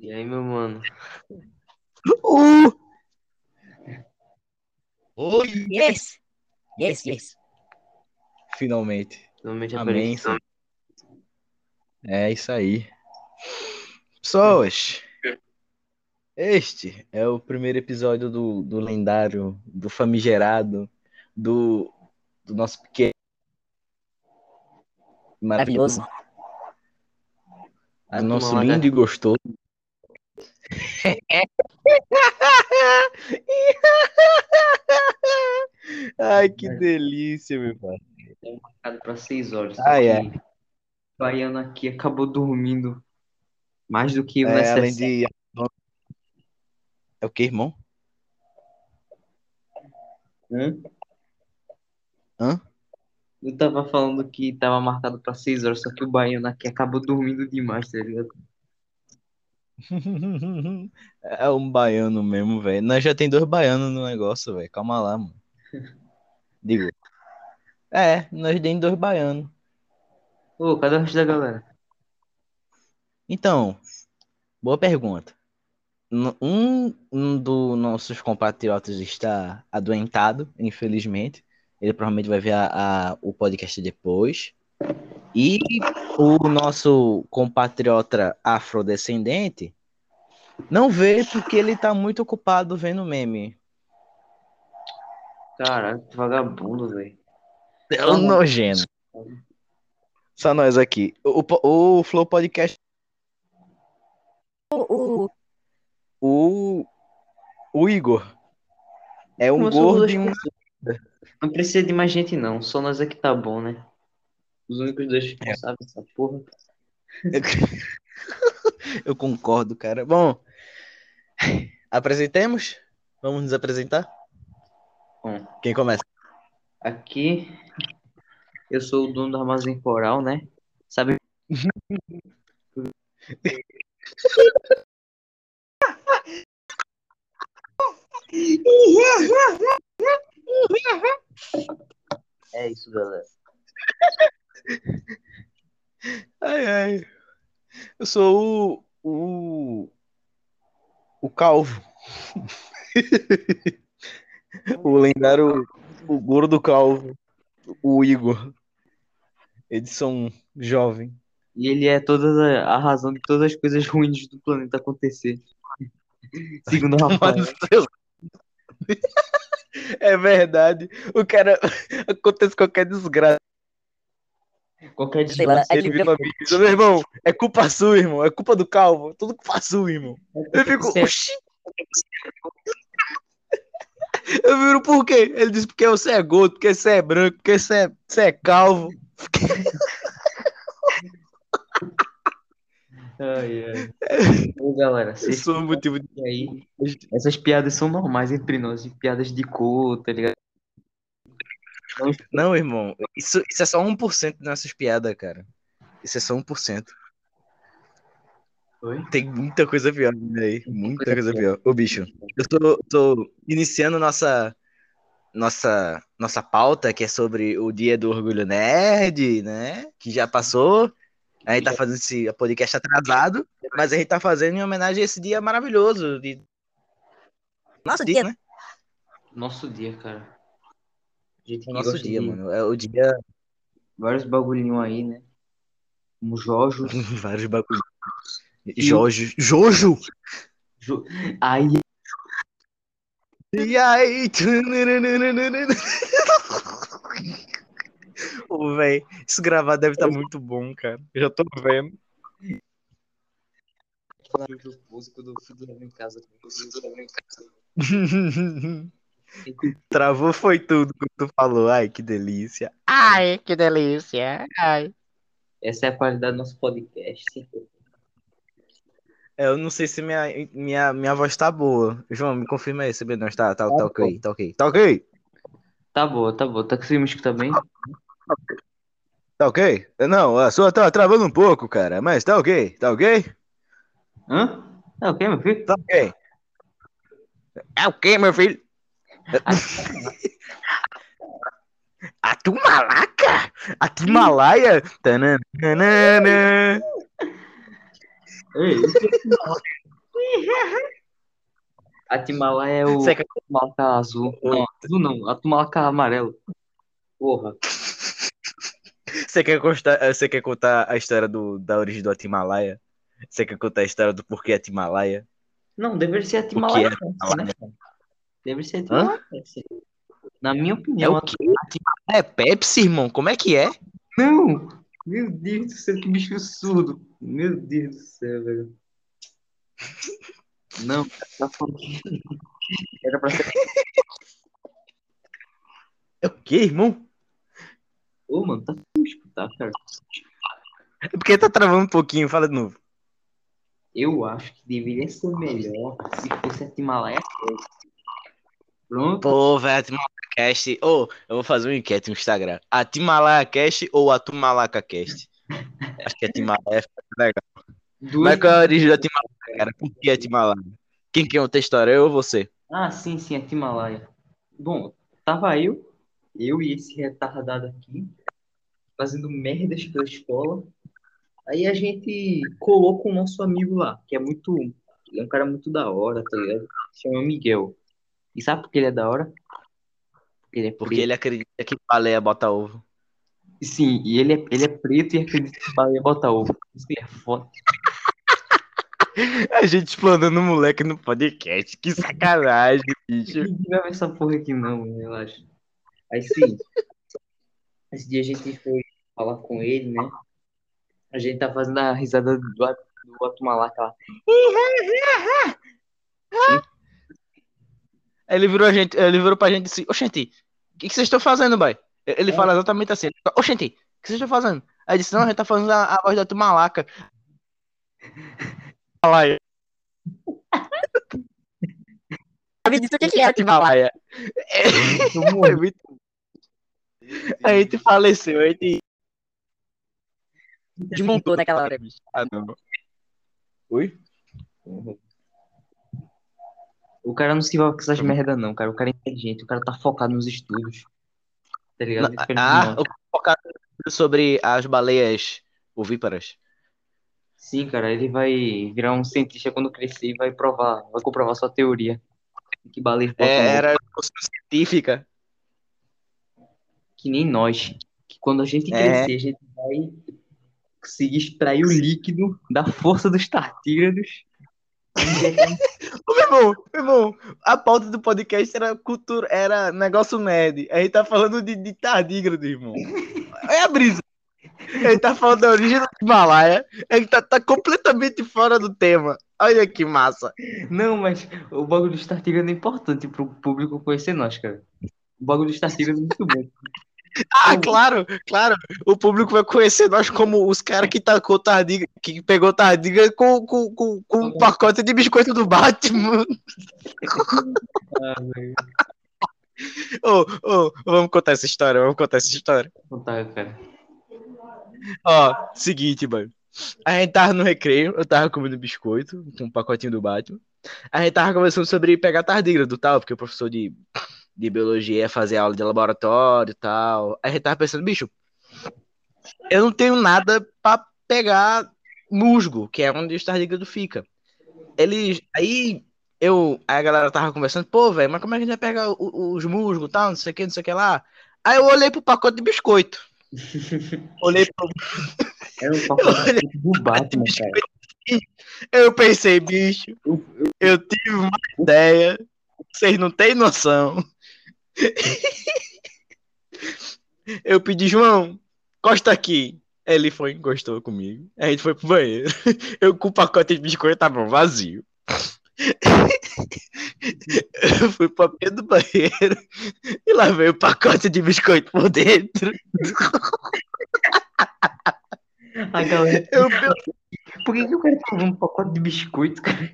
E aí, meu mano? Uh! Oi! Yes! Yes, yes. Finalmente. Finalmente Amém. É isso aí. Pessoas, este é o primeiro episódio do, do lendário, do famigerado, do, do nosso pequeno. Maravilhoso. A nosso Uma lindo e gostoso. Ai, que delícia, meu pai. Marcado pra 6 horas. Ah, é. O baiano aqui acabou dormindo mais do que o É, além de. É o que, irmão? Hã? Hã? Eu tava falando que tava marcado pra 6 horas, só que o baiano aqui acabou dormindo demais, tá ligado? É um baiano mesmo, velho. Nós já tem dois baianos no negócio, velho. Calma lá, mano. Digo. É, nós tem dois baianos. Ô, cadê o resto da galera? Então, boa pergunta. Um, um dos nossos compatriotas está adoentado, infelizmente. Ele provavelmente vai ver a, a- o podcast depois. E o nosso compatriota afrodescendente não vê porque ele tá muito ocupado vendo meme. Caralho, que vagabundo, velho. É um nojento. Só nós aqui. O, po- o Flow Podcast, O, o, o, o Igor, é um gordo e um. Não precisa de mais gente, não. Só nós aqui tá bom, né? Os únicos dois responsáveis dessa porra. Eu concordo, cara. Bom, apresentemos? Vamos nos apresentar? Bom, Quem começa? aqui eu sou o dono do armazém coral, né? Sabe? É isso, galera. Ai, ai. Eu sou o. O. O Calvo. o lendário. O gordo Calvo. O Igor. Edição jovem. E ele é toda a razão de todas as coisas ruins do planeta acontecer. Segundo o Rafael. É verdade. O cara. Acontece qualquer desgraça. Qualquer desgraça. ele Ele vira amigo. Meu irmão, é culpa sua, irmão. É culpa do calvo. Tudo culpa sua, irmão. Eu fico. Oxi. Eu viro por quê? Ele disse porque você é gordo, porque você é branco, porque você é, você é calvo. Ai, ai. Ô, galera, vocês sou o motivo de. aí. Essas piadas são normais entre nós, piadas de cor, tá ligado? Não, irmão. Isso, isso é só 1% das nossas piadas, cara. Isso é só 1%. Oi? Tem muita coisa pior aí. Muita coisa coisa pior. Ô, bicho, eu tô, tô iniciando nossa, nossa, nossa pauta, que é sobre o Dia do Orgulho Nerd, né? Que já passou. A gente tá fazendo esse podcast atrasado, mas a gente tá fazendo em homenagem a esse dia maravilhoso. De... Nosso dia, né? Nosso dia, cara. Gente que O nosso dia, de mano. É o dia. Vários bagulhinhos aí, né? Como Jojo. Vários bagulhos. Jojo. Jojo! Jo... Aí, E aí? Ô, velho, isso gravar deve estar muito bom, cara. Eu já tô vendo. Jojo Pose, quando eu fui dormir em casa. eu fui dormir em casa. Travou foi tudo que tu falou. Ai, que delícia. Ai, que delícia. Ai. Essa é a qualidade do nosso podcast. É, Eu não sei se minha, minha, minha voz tá boa. João, me confirma aí se minha voz tá, tá, tá ok, tá ok. Tá ok? Tá boa, tá boa. Tá conseguindo me escutar bem? Tá ok? Não, a sua tá travando um pouco, cara, mas tá ok, tá ok? Hã? Tá ok, meu filho? Tá ok. É o quê, meu filho? A Tumalaca? A Timalaia? Tananana. Ei, isso é A Timalaia é o Você quer, Timalaca azul. Não, azul não, a Timalaca amarelo. Porra. você quer contar, você quer contar a história do, da origem do Atimalaia? Você quer contar a história do porquê Atimalaia? Não, deveria ser a O que Timalaia é Cast, né? Deve ser a Hã? Timalaia Cast. Na minha É opinião, o quê? É Pepsi, irmão? Como é que é? Não! Meu Deus do céu, que bicho surdo. Meu Deus do céu, velho. Não, tá falando que era pra ser. É o quê, irmão? Ô, mano, tá escutar, cara. É porque tá travando um pouquinho, fala de novo. Eu acho que deveria ser melhor se fosse a Timalaia. Pronto. Pô, velho. Ô, eu vou fazer uma enquete no Instagram. Atimalaia Cast ou Atumalaca Cast? Acho que Atimalaia fica legal. Duas... Mas qual é a origem da Timalaia, cara? Por que Atimalaia? Quem quer outra história, eu ou você? Ah, sim, sim, a Timalaia. Bom, tava eu, eu e esse retardado aqui, fazendo merdas pela escola. Aí a gente colou com o nosso amigo lá, que é muito. É um cara muito da hora, tá ligado? Se chama Miguel. E sabe por que ele é da hora? Porque ele é Porque ele acredita que baleia bota ovo. Sim, e ele é, ele é preto e acredita que baleia bota ovo. Isso é foda. A gente explanando o moleque no podcast. Que sacanagem, bicho. Ninguém vai ver essa porra aqui não, relaxa. Aí sim, esse dia a gente foi falar com ele, né? A gente tá fazendo a risada do, do Atumalaca lá. Aí ele virou, a gente, ele virou pra gente e disse: Oxente, o que, que vocês estão fazendo, boy? Ele fala exatamente assim: Oxente, o que vocês estão fazendo? Aí disse: Não, a gente tá fazendo a, a voz da Tumalaca. Malaia. Sabe disso o que que é, Timalaia? Malaia. É, foi muito- A gente faleceu, a gente. Desmontou naquela hora. Ah, não. Oi? O cara não se envolve com essas merda não, cara. O cara é inteligente, o cara tá focado nos estudos. Tá ligado? De Ah, o focado sobre as baleias ovíparas. Sim, cara, ele vai virar um cientista quando crescer e vai provar, vai comprovar sua teoria. Que baleia É, era científica. que nem nós. Que quando a gente É. crescer, a gente vai conseguir extrair o líquido da força dos tartígrados. Ô, meu irmão, meu irmão, a pauta do podcast era cultura, era negócio nerd. A gente tá falando de, de tardígrado, irmão. É a brisa. Gente tá falando da origem do Himalaia. Gente tá, tá completamente fora do tema. Olha que massa. Não, mas o bagulho dos tartígrados é importante pro público conhecer nós, cara. O bagulho dos tartígrados é muito bom. Ah, claro, claro. O público vai conhecer nós como os caras que tacou tardígrado, que pegou tardígrado com, com, com, com um pacote de biscoito do Batman. Ah. Ô, ô, vamos contar essa história, vamos contar essa história. Tá, cara. Ó, seguinte, mano. A gente tava no recreio, eu tava comendo biscoito com um pacotinho do Batman. A gente tava conversando sobre pegar tardígrado e tal, porque o professor de, de biologia ia fazer aula de laboratório e tal. Aí a gente tava pensando, bicho, eu não tenho nada pra pegar musgo, que é onde o tardígrado fica. Eles, aí eu, aí a galera tava conversando, pô, velho, mas como é que a gente vai pegar o- os musgos e tal, não sei o que, não sei o que lá. Aí eu olhei pro pacote de biscoito. Olhei pro É um pacote do Batman, cara. Eu pensei, bicho, eu tive uma ideia, vocês não têm noção. Eu pedi, João, encosta aqui. Ele foi, encostou comigo. A gente foi pro banheiro. Eu com o pacote de biscoito tava vazio. Eu fui pra pé do banheiro e lá veio o pacote de biscoito por dentro. A galera, Eu, por que, que o cara usando um pacote de biscoito, cara?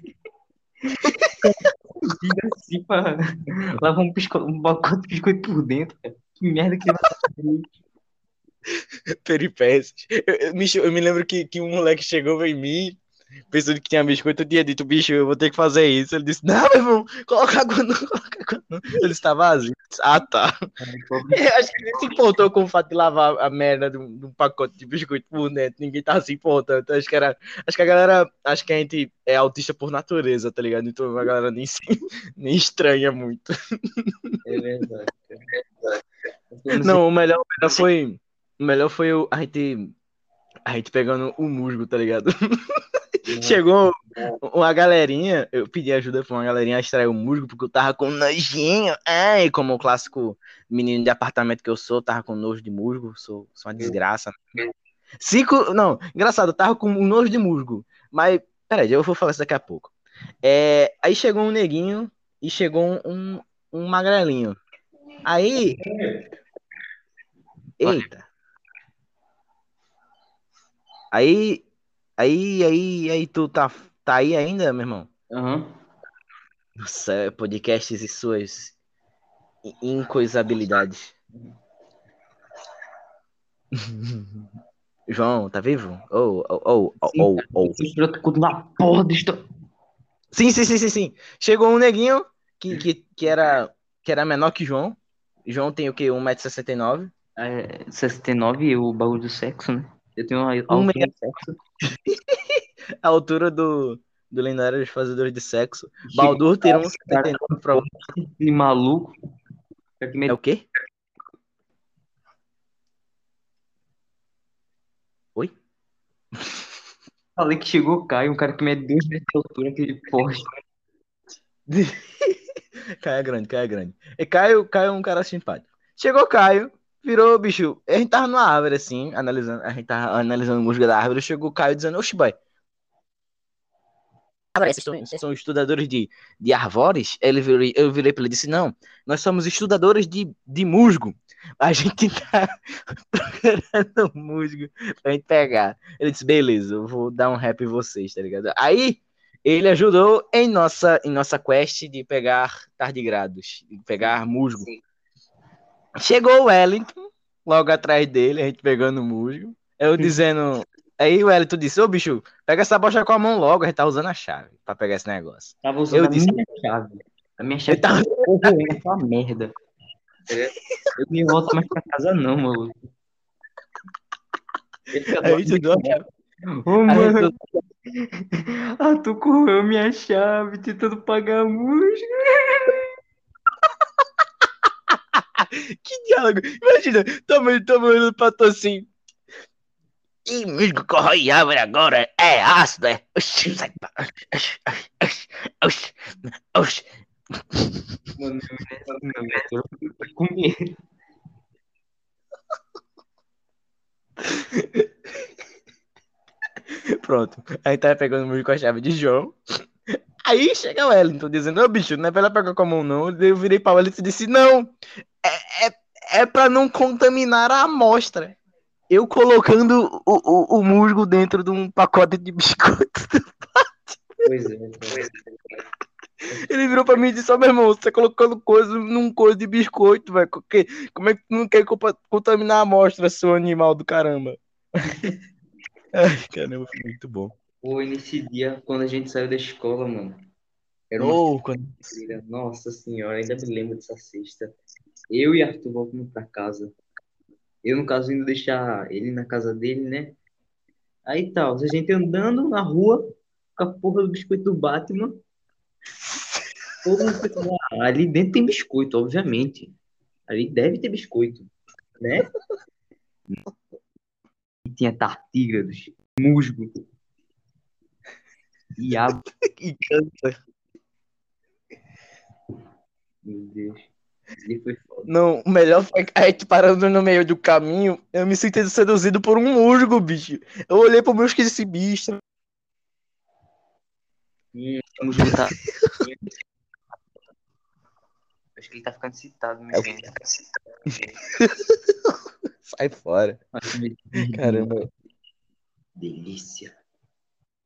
Assim pra lavar um, bisco... um pacote de biscoito por dentro, cara. Que merda que peripécias. Eu, eu me, eu me lembro que, que um moleque chegou em mim pensando que tinha biscoito, eu tinha dito, bicho, eu vou ter que fazer isso. Ele disse, não, meu irmão, coloca água não, coloca água não. Ele está vazio. Ah, tá. Eu acho que nem se importou com o fato de lavar a merda de um, de um pacote de biscoito por dentro. Ninguém tava se importando. Então, acho que era. Acho que a galera. Acho que a gente é autista por natureza, tá ligado? Então a galera nem, se, nem estranha muito. É verdade. Não, o melhor, o melhor foi. O melhor foi o, a gente. A gente pegando o musgo, tá ligado? Chegou uma galerinha, eu pedi ajuda pra uma galerinha extrair o musgo, porque eu tava com nojinho. Ai, como o clássico menino de apartamento que eu sou, tava com nojo de musgo, sou, sou uma desgraça. Cinco. Não, engraçado, eu tava com um nojo de musgo. Mas, peraí, eu vou falar isso daqui a pouco. É, aí chegou um neguinho e chegou um, um magrelinho. Aí. Eita. Aí. Aí, aí, aí, tu tá, tá aí ainda, meu irmão? Aham. Nossa, podcasts e suas in- incoisabilidades. João, tá vivo? Oh, oh, oh, oh, Sim, oh, cara. oh. Eu espero que continuar a porra disto. Sim, sim, sim, sim, sim. Chegou um neguinho que, que, que, era, que era menor que João. João tem o quê? 1,69m. É, 69 e o bagulho do sexo, né? Eu tenho uma Um altura meia- de sexo. A altura do, do lendário dos fazedores de sexo. Baldur ter 1,79m pra... E maluco. Que É o quê? Oi? Falei que chegou o Caio, um cara que mede 2 metros de altura, aquele poste. Caio é grande, Caio é grande. E Caio, Caio é um cara simpático. Chegou Caio, virou, bicho. A gente tava numa árvore assim, analisando, a gente tava analisando música da árvore. Chegou o Caio dizendo: Oxe, boy, Agora, vocês são, vocês são estudadores de, de árvores? Ele virei, eu virei pra ele e disse: Não, nós somos estudadores de, de musgo. A gente tá procurando musgo pra gente pegar. Ele disse: Beleza, eu vou dar um rap em vocês, tá ligado? Aí. Ele ajudou em nossa, em nossa quest de pegar tardigrados, de pegar musgo. Chegou o Wellington, logo atrás dele, a gente pegando o musgo. Eu dizendo. Aí o Wellington disse: Ô bicho, pega essa bocha com a mão logo, a gente tá usando a chave pra pegar esse negócio. Tava usando Eu a disse- minha chave. A minha chave Ele tava- corroendo essa merda. Eu não volto mais pra casa, não, mano. Aí tu deu a chave. Ô, mano. Ah, tu correu minha chave tentando pagar a música. Que diálogo! Imagina, tamo, tamo olhando pra tu assim. Ih, musgo corrói árvore agora, é ácido, é. Oxi, sai pra- oxi, oxi, oxi, oxi. Mano, eu tô com medo. Pronto. A gente tava pegando o com a chave de João. Aí chega o Wellington dizendo, ô bicho, não é pra ela pegar com a mão, não. Eu virei pra Wellington e disse, não, é, pra não contaminar a amostra. Eu colocando o, o, o musgo dentro de um pacote de biscoito. Pois é, pois é. Ele virou pra mim e disse, ó meu irmão, você tá colocando coisa num coisa de biscoito, velho. Como é que tu não quer contaminar a amostra, seu animal do caramba? Ai, caramba, foi muito bom. Foi nesse dia, quando a gente saiu da escola, mano. Era uma Oh, quando... Nossa senhora, ainda me lembro dessa sexta. Eu e Arthur voltamos pra casa. Eu, no caso, indo deixar ele na casa dele, né? Aí tal, a gente andando na rua com a porra do biscoito do Batman. "Ah, ali dentro tem biscoito, obviamente. Ali deve ter biscoito, né? E tinha tartígrados, musgo, diabo, que câncer. meu Deus. Não, o melhor foi que a gente parando no meio do caminho, eu me senti seduzido por um musgo, bicho. Eu olhei pro musgo e disse, bicho. O musgo tá. Acho que ele tá ficando citado É o mesmo. Sai fora. Caramba. Delícia.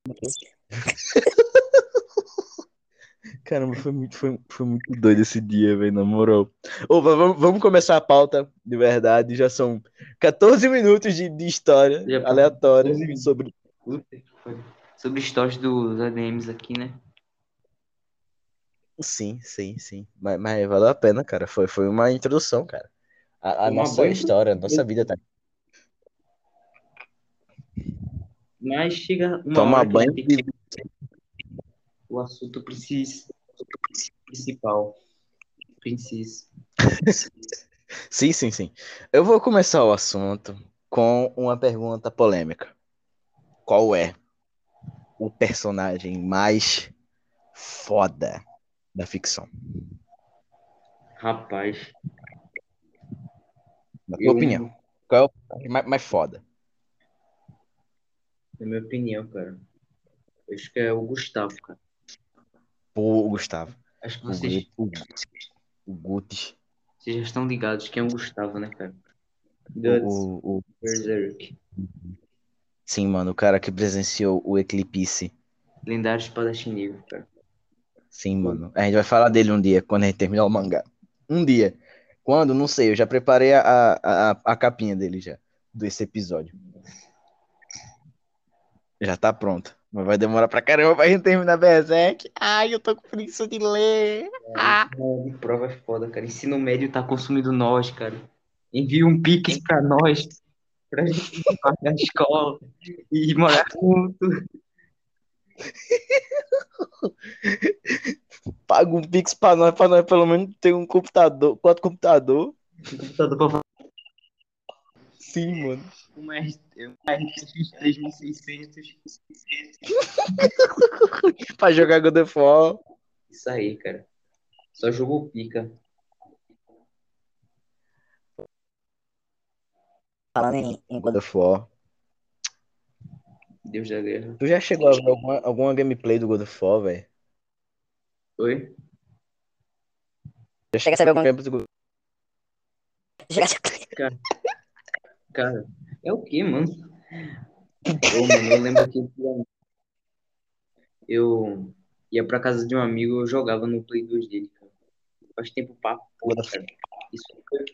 Caramba, foi muito, foi, foi muito doido esse dia, velho, na moral. Va- vamos, vamos começar a pauta, de verdade. Já são 14 minutos de, de história Já aleatória 14 minutos. sobre. Sobre histórias dos ADMs aqui, né? Sim, sim, sim. Mas, mas valeu a pena, cara. Foi, foi uma introdução, cara. A, a Foi nossa boa história, a nossa vida tá. Mas chega uma Toma hora que banho vai ter o principal. Precisa. Sim, sim, sim. Eu vou começar o assunto com uma pergunta polêmica. Qual é o personagem mais foda da ficção? Rapaz, Na tua Eu- opinião. Qual é o personagem mais, mais foda? na minha opinião, cara, acho que é o Gustavo, cara. Pô, o Gustavo. Acho que O, vocês, o, o Guts. vocês já estão ligados quem é o Gustavo, né, cara? Guts, O, o, Berserk, sim, mano, o cara que presenciou o Eclipse. lendário espadachim negro, cara. Sim, mano. A gente vai falar dele um dia, quando a gente terminar o mangá. Um dia. Quando? Não sei, eu já preparei a, a, a, a capinha dele já, desse episódio. Já tá pronto. Mas vai demorar pra caramba pra gente terminar Berserk. Ai, eu tô com preguiça de ler. Ah. De prova é foda, cara. Ensino médio tá consumindo nós, cara. Envia um pix pra nós, pra gente pagar a escola e morar junto. Paga um pix pra nós, pra nós pelo menos ter um computador, quatro computador. Computador pra Sim, mano. uma RTX 3600. Pra jogar God of War. Isso aí, cara. Só jogou pica. Falando em, em God of War. Deus da guerra. Tu já chegou a ver alguma, alguma gameplay do God of War, velho? Oi? Chega a saber alguma Gameplay do God- Chega a Cara, é o que, mano? Ô, mano, eu lembro que eu ia pra casa de um amigo, eu jogava no Play 2 dele, cara. Faz tempo pra porra, cara. Isso foi...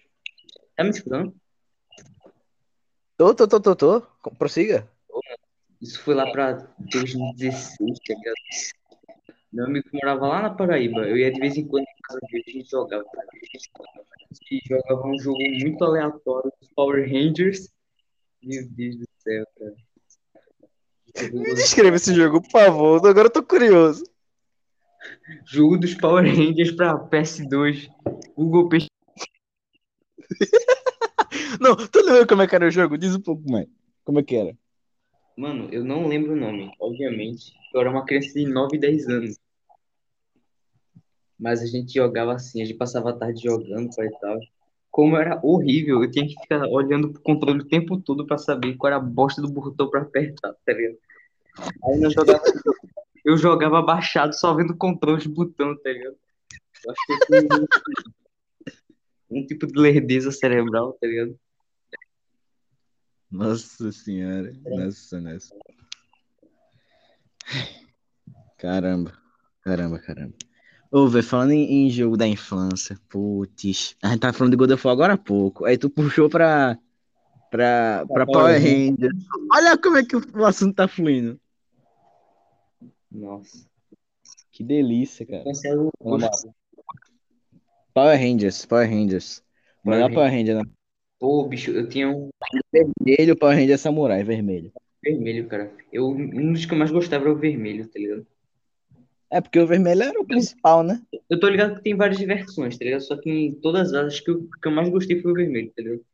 Tá me escutando? Tô, tô, tô, tô, tô. Prossiga. Isso foi lá pra 2016, tá ligado? Meu amigo morava lá na Paraíba. Eu ia de vez em quando dele, a gente jogava. A gente jogava um jogo muito aleatório dos Power Rangers. Meu Deus do céu, cara. Me descreva esse jogo, por favor. Agora eu tô curioso. Jogo dos Power Rangers pra PS2. Google Peixe. Não, tu lembra como é que era o jogo? Diz um pouco mais. Como é que era? Mano, eu não lembro o nome, obviamente. Eu era uma criança de 9, 10 anos. Mas a gente jogava assim, a gente passava a tarde jogando e tal. Como era horrível, eu tinha que ficar olhando pro controle o tempo todo pra saber qual era a bosta do botão pra apertar, tá ligado? Aí eu jogava, eu jogava abaixado, só vendo o controle de botão, tá ligado? Eu acho que eu tinha um, um tipo de lerdeza cerebral, tá ligado? Nossa senhora. Nossa, nossa. Caramba. Caramba, caramba. Ô, velho, falando em, em jogo da infância, putz. A gente tava falando de God of War agora há pouco. Aí tu puxou pra, pra, pra Power Rangers. Olha como é que o, assunto tá fluindo. Nossa. Que delícia, cara. Power Rangers, Power Rangers. O melhor Power Power Ranger, né? Pô, bicho, eu tinha um Vermelho, Power Ranger Samurai, vermelho. vermelho, cara. Eu, um dos que eu mais gostava era o vermelho, tá ligado? É porque o vermelho era o principal, né? Eu tô ligado que tem várias versões, tá ligado? Só que em todas as, acho que o que eu mais gostei foi o vermelho, tá ligado?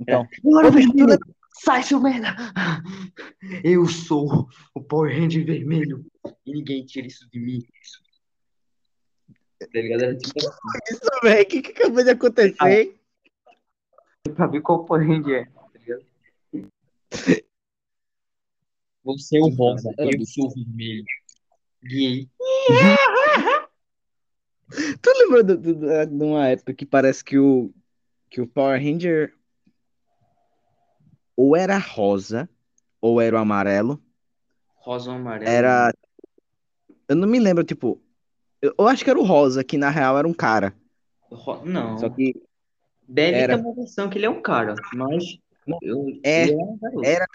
Então, Bora, vermelho! Sai, seu merda! Eu sou o Power Ranger vermelho e ninguém tira isso de mim. Tá ligado? Era tipo isso, velho, o que, que acabou de acontecer? pra ver qual Power Ranger é, tá ligado? Você é o rosa, eu sou o vermelho. Tu lembra do- do- do- de uma época que parece que o, que o Power Ranger ou era rosa ou era o amarelo? Rosa ou amarelo? Era. Eu não me lembro, tipo. Eu, eu acho que era o rosa, que na real era um cara. Ro- Não. Só que Deve Era. ter uma versão que ele é um cara, mas eu, É, ele é garoto. era.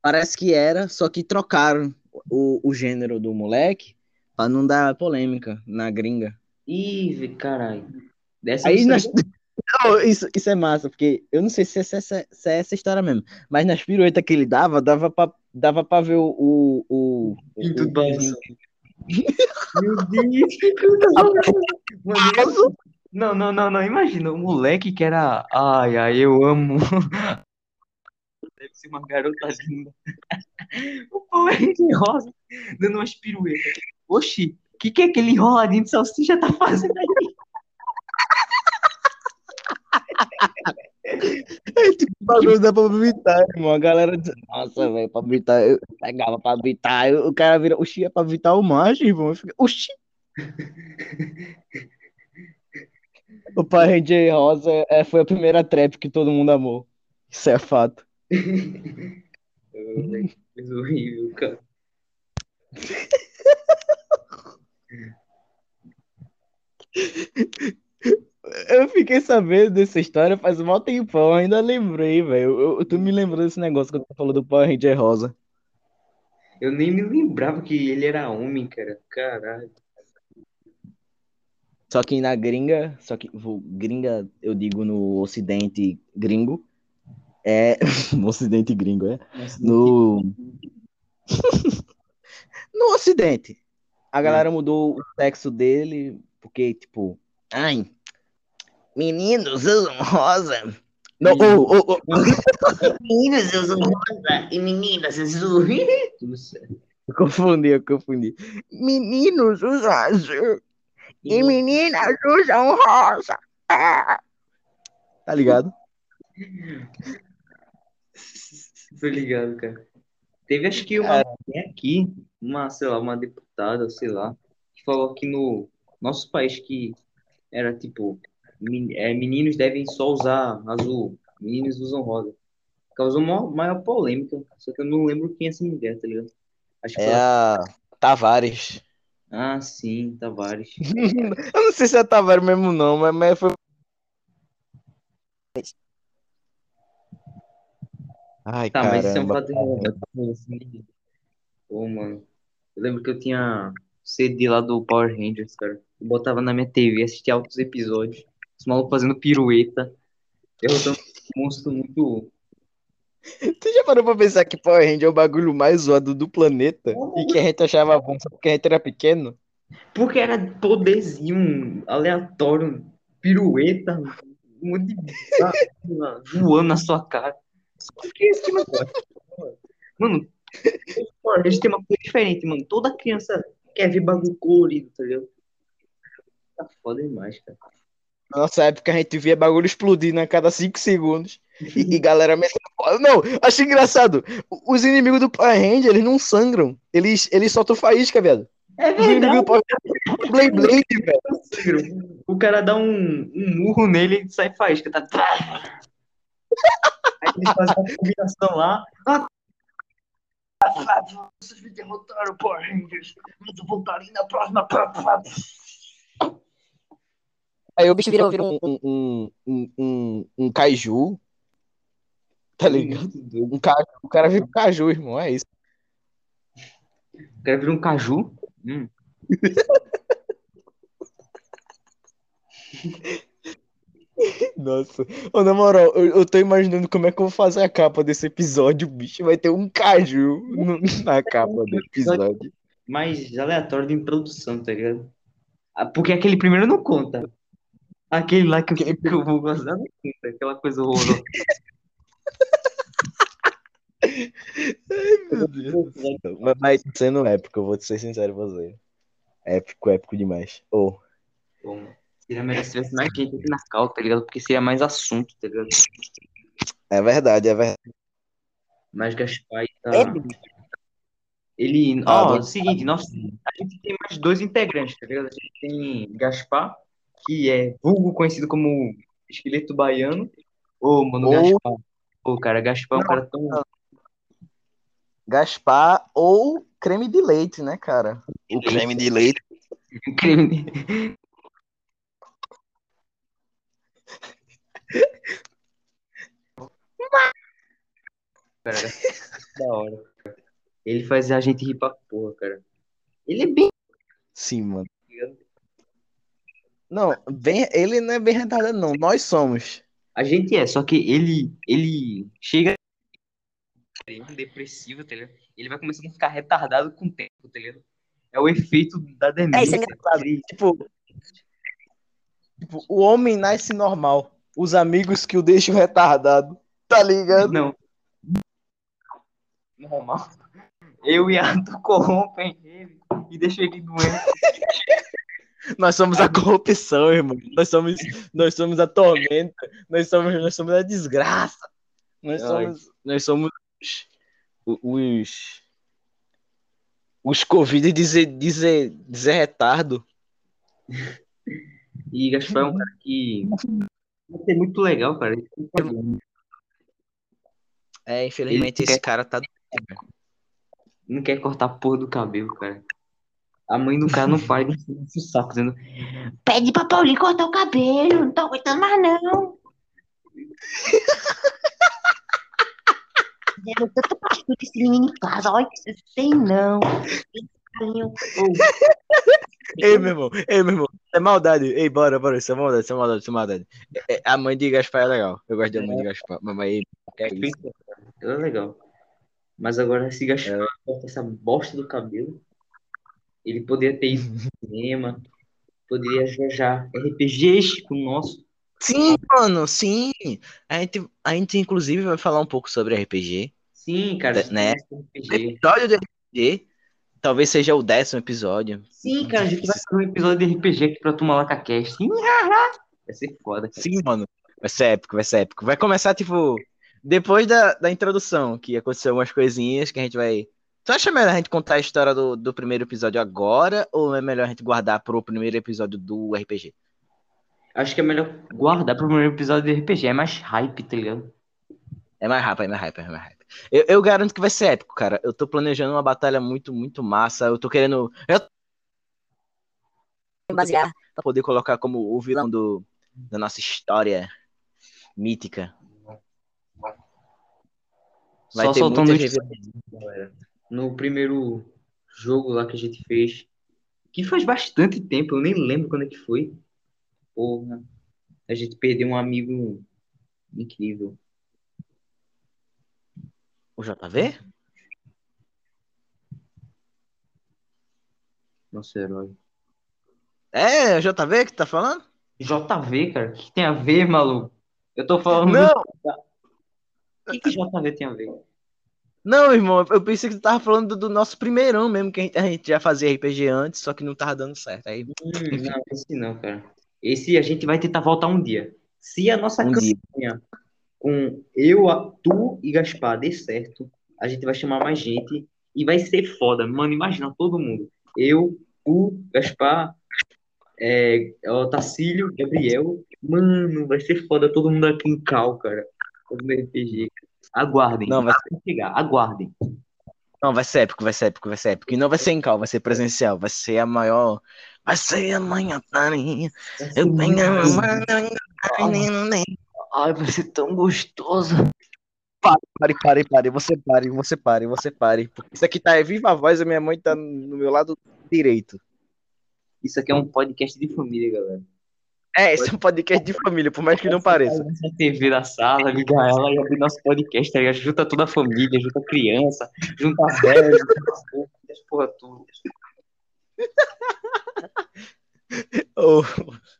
Parece que era, só que trocaram o, o gênero do moleque pra não dar polêmica na gringa. Ih, caralho. Dessa Aí sabia. Não, isso, isso é massa, porque eu não sei se é, se, é, se é essa história mesmo, mas nas piruetas que ele dava, dava pra, dava pra ver o. o, o. Meu Deus, Mano, Não, não, não, não. Imagina, o moleque que era. Ai, ai, eu amo. Ser uma garota linda. O Power Ranger rosa dando umas piruetas. Oxi, o que, que é aquele enroladinho de salsicha tá fazendo aí? É tipo bagulho dá pra evitar, irmão. A galera diz, nossa, velho, pra evitar, eu pegava pra evitar. O cara vira, oxi, é pra evitar o macho, irmão. Eu fico, oxi. O Pai Ranger Rosa é, foi a primeira trap que todo mundo amou. Isso é fato. Coisa horrível, cara. Eu fiquei sabendo dessa história faz um tempão, ainda lembrei, velho. Tu me lembrou desse negócio que tu falou do Power Ranger Rosa. Eu nem me lembrava que ele era homem, cara. Caralho. Só que na gringa, só que gringa, eu digo no ocidente gringo, é no ocidente gringo, é? No no ocidente. A galera mudou o sexo dele porque tipo, ai, meninos usam rosa. Não, ô, ô, ô, Meninos usam rosa e meninas azul. eu confundi, eu confundi. Meninos usam azul e meninas usam rosa. Ah. Tá ligado? Tô ligado, cara. Teve acho que uma tem aqui, uma, sei lá, uma deputada, sei lá, que falou que no nosso país que era tipo, men- é, meninos devem só usar azul, meninos usam rosa. Causou maior, maior polêmica, só que eu não lembro quem é essa mulher, tá ligado? Acho que É a Tavares. Ah, sim, Tavares. Eu não sei se é Tavares mesmo não, mas, mas foi. Ai, Tá, mas isso é um caramba. fato relevante. Pô, mano. Eu lembro que eu tinha CD lá do Power Rangers, cara. Eu botava na minha TV, assistia altos episódios. Os malucos fazendo pirueta, derrotando um monstro muito. Tu já parou pra pensar que Power Ranger é o bagulho mais zoado do planeta? E que a gente achava bom só porque a gente era pequeno? Porque era poderzinho aleatório, pirueta, um monte de voando na sua cara. Time gosta? Mano, Power Rangers tem uma coisa diferente, mano. Toda criança quer ver bagulho colorido, tá ligado? Tá foda demais, cara. Na nossa época a gente via bagulho explodindo a cada 5 segundos. E, e galera metendo porra. Não, acho engraçado. Os inimigos do Power Ranger, eles não sangram. Eles, eles soltam faísca, velho. É Os inimigos do Power Ranger Blade Blade, velho. O cara dá um, um murro nele e sai faísca. Tá... Aí eles fazem uma combinação lá. Ah, Vocês me derrotaram, Power Rangers. Mas eu voltarei na próxima. Aí o bicho vira, vira um, um, um, um, um, um kaiju. Tá ligado? Um caju, o cara vira um caju, irmão. É isso. O cara vira um caju. Hum. Nossa. Ô, na moral, eu, eu tô imaginando como é que eu vou fazer a capa desse episódio. O bicho vai ter um caju no- na capa do episódio. Mais aleatório de introdução, tá ligado? Ah, Porque aquele primeiro não conta. Aquele lá que eu, que eu vou gostar não conta. Aquela coisa horrorosa. Meu Deus. Mas, sendo épico, eu vou te ser sincero com você. Épico, épico demais. Ô, Bom, seria melhor se tivesse mais gente aqui na cal, tá ligado? Porque seria mais assunto, tá ligado? é verdade, é verdade. Mas Gaspar tá. É. Ele. Ah, Ó, é o seguinte, nós, a gente tem mais dois integrantes, tá ligado? A gente tem Gaspar, que é vulgo conhecido como esqueleto baiano. Ô, mano, Ou- Gaspar. Ô, cara, Gaspar é um cara tão. Gaspar ou creme de leite, né, cara? O creme de leite. crime. Cara, da hora. Ele faz a gente rir pra porra, cara. Ele é bem. Sim, mano. Não, bem, ele não é bem retardado, não. Nós somos. A gente é, só que ele, ele chega depressivo, tá ligado? Ele vai começando a ficar retardado com o tempo, tá ligado? É o efeito da demência. É, isso é engraçado. Tipo, tipo, o homem nasce normal. Os amigos que o deixam retardado. Tá ligado? Não. Normal. Eu e Arthur corrompem ele e deixam ele doente. Nós somos a corrupção, irmão. Nós somos, nós somos a tormenta. Nós somos, nós somos a desgraça. Nós Ai. somos, nós somos os, os, os Covid dizer, dizer, dizer retardo. E Gaspar é um cara que vai ser muito legal, cara. É, infelizmente Ele esse quer- cara tá. Não quer cortar a porra do cabelo, cara. A mãe do cara não para de encher o saco, dizendo Pede pra Paulinho cortar o cabelo, não tô aguentando mais não. Dando tanto pastor esse menino em casa, olha que você tem não. Esse carinho, ô, Ei, meu irmão, ei, meu irmão. É maldade. Ei, bora, bora. Isso é maldade, isso é maldade, isso é maldade. É, é, a mãe de Gaspar é legal. Eu gosto da mãe de Gaspar. Mamãe, é isso? Ela é legal. Mas agora, se Gaspar corta essa bosta do cabelo, ele poderia ter ido pro cinema, poderia jogar RPGs com o nosso. Sim, mano, sim. A gente, a gente, inclusive, vai falar um pouco sobre RPG. Sim, cara, Né? Episódio de RPG. Talvez seja o décimo episódio. Sim, cara, a gente vai fazer um episódio de RPG aqui pra tomar lá Cast. Vai ser foda, cara. Sim, mano. Vai ser épico, vai ser épico. Vai começar, tipo, depois da, da introdução, que aconteceu umas coisinhas que a gente vai. Tu acha melhor a gente contar a história do, do primeiro episódio agora, ou é melhor a gente guardar pro primeiro episódio do RPG? Acho que é melhor guardar pro primeiro episódio de RPG. É mais hype, tá ligado? É mais rápido, é mais rápido, é mais rápido. Eu, eu garanto que vai ser épico, cara. Eu tô planejando uma batalha muito, muito massa. Eu tô querendo. Eu basear. pra poder colocar como o vilão do, da nossa história mítica. Vai Só ter soltando muita. No primeiro jogo lá que a gente fez, que faz bastante tempo, eu nem lembro quando é que foi. Porra, a gente perdeu um amigo incrível. O JV? Nosso herói. É, o JV que tá falando? JV, cara, o que tem a ver, maluco? Eu tô falando. Não, O que que JV tem a ver? não, irmão. Eu pensei que tu tava falando do, do nosso primeirão mesmo, que a gente, a gente já fazia RPG antes, só que não tava dando certo. Aí, Hum, não, esse não, cara. Esse a gente vai tentar voltar um dia. Se a nossa Um dia. Com eu, a- tu e Gaspar der certo, a gente vai chamar mais gente e vai ser foda. Mano, imagina todo mundo. Eu, tu, Gaspar, é, o Tacílio, Gabriel. Mano, vai ser foda todo mundo aqui em Cal, cara. Fazendo RPG. Aguardem. Não, vai Vai chegar, aguardem. não, vai ser épico, vai ser épico, vai ser épico. E não vai ser em cal, vai ser presencial. Vai ser a maior. Vai ser a manhã. Eu tenho Ai, vai ser tão gostoso. Pare, pare, pare, você pare, você pare, você pare. Isso aqui tá é viva a voz, a minha mãe tá no meu lado direito. Isso aqui é um podcast de família, galera. É, esse é um podcast de família, por mais que não pareça. Essa TV da sala, ligar ela e abrir nosso podcast, tá ligado? Junta toda a família, junta a criança, junta a velha, junta a porra, as porra tudo. Oh,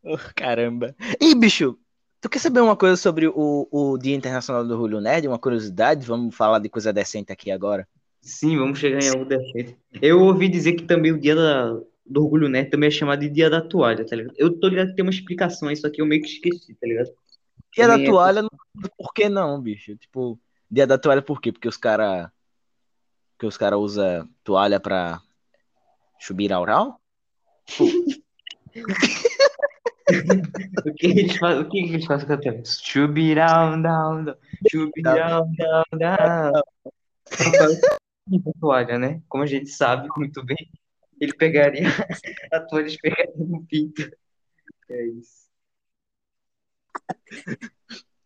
oh, caramba. E, bicho, tu quer saber uma coisa sobre o, o Dia Internacional do Julio Nerd? Uma curiosidade? Vamos falar de coisa decente aqui agora. Sim, vamos chegar em algo decente. Eu ouvi dizer que também o dia da- do Orgulho Nerd também é chamado de Dia da Toalha, tá ligado? Eu tô ligado que tem uma explicação, isso aqui eu meio que esqueci, tá ligado? Dia da Também é- toalha, não- por que não, bicho? Tipo, dia da toalha por quê? Porque os cara que os cara usa toalha pra subir oral? O que eles fazem? O que eles fazem com a toalha? Chubi down, down, down. Chubi down, down, down. Toalha, né? Como a gente sabe muito bem, ele pegaria a toalha e pegaria no pinto. É isso.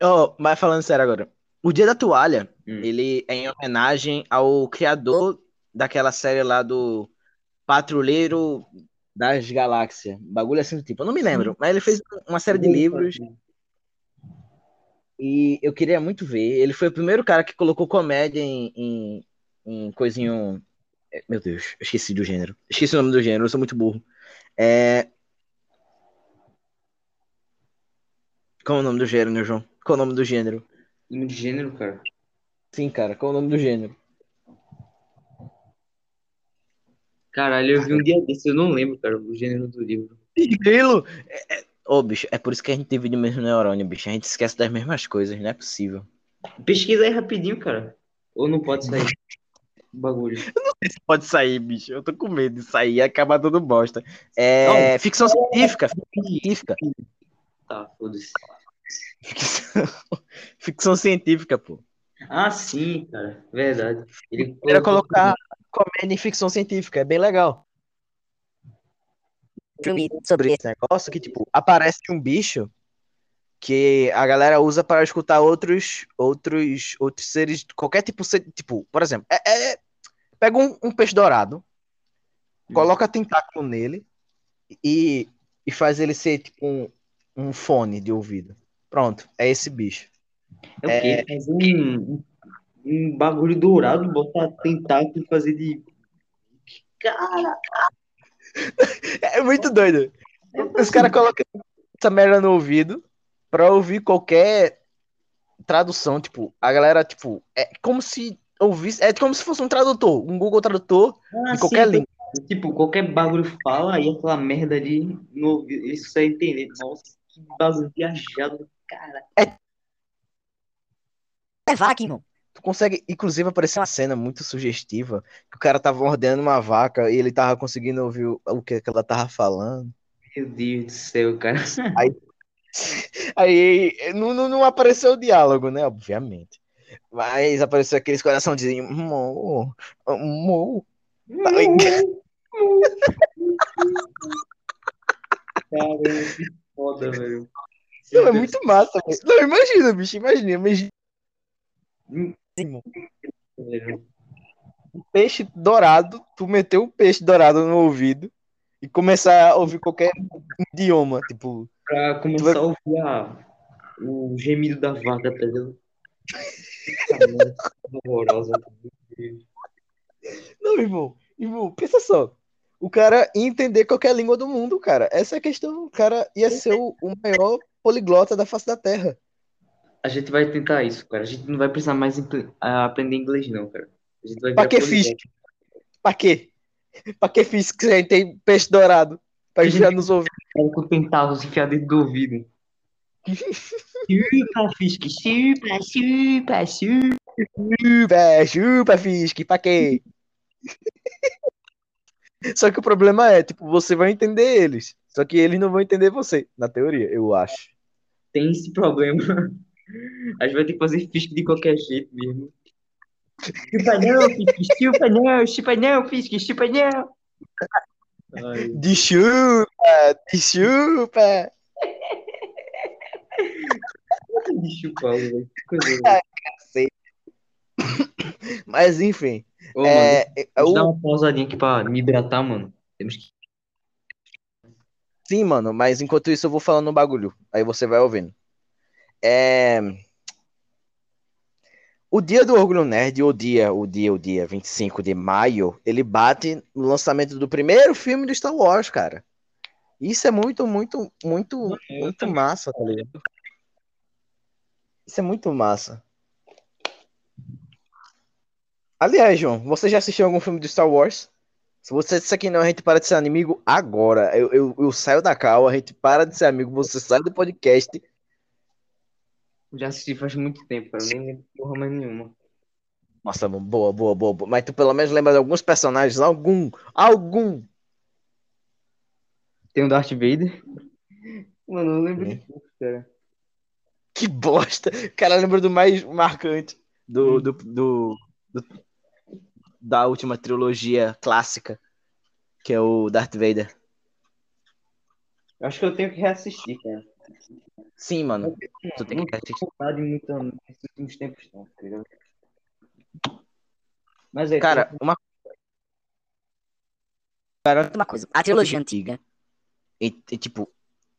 Oh, mas falando sério agora, o dia da toalha, Hum. ele é em homenagem ao criador daquela série lá do Patrulheiro das Galáxias. Bagulho assim do tipo. Eu não me lembro, mas ele fez uma série de livros e eu queria muito ver. Ele foi o primeiro cara que colocou comédia em, em, em coisinho. é, Meu Deus, eu esqueci do gênero. Esqueci o nome do gênero, eu sou muito burro. É... Qual é o nome do gênero, João? Qual é o nome do gênero? Nome de gênero, cara. Sim, cara, qual é o nome do gênero? Caralho, eu vi um dia desse, eu não lembro, cara, o gênero do livro. Grilo! É, é- Ô, bicho, é por isso que a gente divide o mesmo neurônio, bicho. A gente esquece das mesmas coisas, não é possível. Pesquisa aí rapidinho, cara. Ou não pode sair bagulho. Pode sair, bicho. Eu tô com medo de sair e acabar dando bosta. É. Ficção científica. Ficção científica. Tá, foda-se. Ficção, ficção científica, pô. Ah, sim, cara. Verdade. Ele Queria colocar comédia em ficção científica, é bem legal. Filme sobre esse negócio que, tipo, aparece um bicho que a galera usa para escutar outros, outros, outros seres, qualquer tipo, tipo, por exemplo, é, é- pega um, um peixe dourado, coloca tentáculo nele e, e faz ele ser tipo um, um fone de ouvido. Pronto, é esse bicho. É o quê? Fazer um, um bagulho dourado, botar tentáculo e fazer de. Cara, É muito doido. Os caras colocam essa merda no ouvido pra ouvir qualquer tradução. Tipo, a galera, tipo, é como se ouvisse. É como se fosse um tradutor, um Google Tradutor ah, em qualquer sim, língua. Tipo, qualquer bagulho fala e aquela merda ali no ouvido. Isso você entender. Nossa, que bagulho viajado, cara. É vaca, irmão. Tu consegue, inclusive, aparecer uma cena muito sugestiva que o cara tava ordenando uma vaca e ele tava conseguindo ouvir o, o que que ela tava falando. Meu Deus do céu, cara. Aí não, não, não apareceu o diálogo, né? Obviamente. Mas apareceu aqueles coraçãozinhos. Mo, mo. Caramba, que foda, velho. Não, é muito massa. Não, imagina, bicho, imagina. imagina peixe dourado, tu meter um peixe dourado no ouvido e começar a ouvir qualquer idioma, tipo. Pra começar a ouvir a- o gemido da vaca, tá ligado? Horrorosa. Não, irmão, irmão, pensa só. O cara ia entender qualquer língua do mundo, cara. Essa é a questão. O cara ia ser o, o maior poliglota da face da Terra. A gente vai tentar isso, cara. A gente não vai precisar mais aprender inglês, não, cara. A gente vai Pra que fiz? Pra quê? Pra que fiz que a gente tem peixe dourado? Pra gente já nos ouvir. Cara com tentáculos enfiados dentro do ouvido. Chupa, Fisk, chupa, chupa, chupa. Chupa, chupa, Fisk, pra quê? Só que o problema é, tipo, você vai entender eles. Só que eles não vão entender você, na teoria, eu acho. Tem esse problema. A gente vai ter que fazer Fisk de qualquer jeito mesmo. Chupa não, Fisk, chupa não, chupa não, Fisk, chupa não. Ai, De chupa, de chupa. de chupar, velho. Que coisa, velho. Mas enfim, Ô, mano, é, deixa eu dar uma pausadinha aqui pra me hidratar, mano. Temos que. sim, mano, mas enquanto isso eu vou falando um bagulho. Aí você vai ouvindo. É, O dia do Orgulho Nerd, o dia, o dia, o dia 25 de maio, ele bate no lançamento do primeiro filme do Star Wars, cara. Isso é muito, muito, muito, muito massa, tá ligado? Isso é muito massa. Aliás, João, você já assistiu algum filme do Star Wars? Se você disser que não, a gente para de ser amigo agora. Eu, eu, eu saio da cal, a gente para de ser amigo, você sai do podcast. Já assisti faz muito tempo. Eu nem lembro porra mais nenhuma. Nossa, boa, boa, boa, boa. Mas tu pelo menos lembra de alguns personagens? Algum, algum. Tem o Darth Vader. Mano, eu lembro de pouco, cara. Que bosta. O cara lembra do mais marcante do, do, do- do- da última trilogia clássica, que é o Darth Vader. Eu acho que eu tenho que reassistir, cara. Sim, mano. Tu tem que assistir. vontade muito nesses últimos tempos, não, tá ligado? Mas é, Cara, uma, Cara, Uma coisa, a trilogia antiga, e, e, tipo,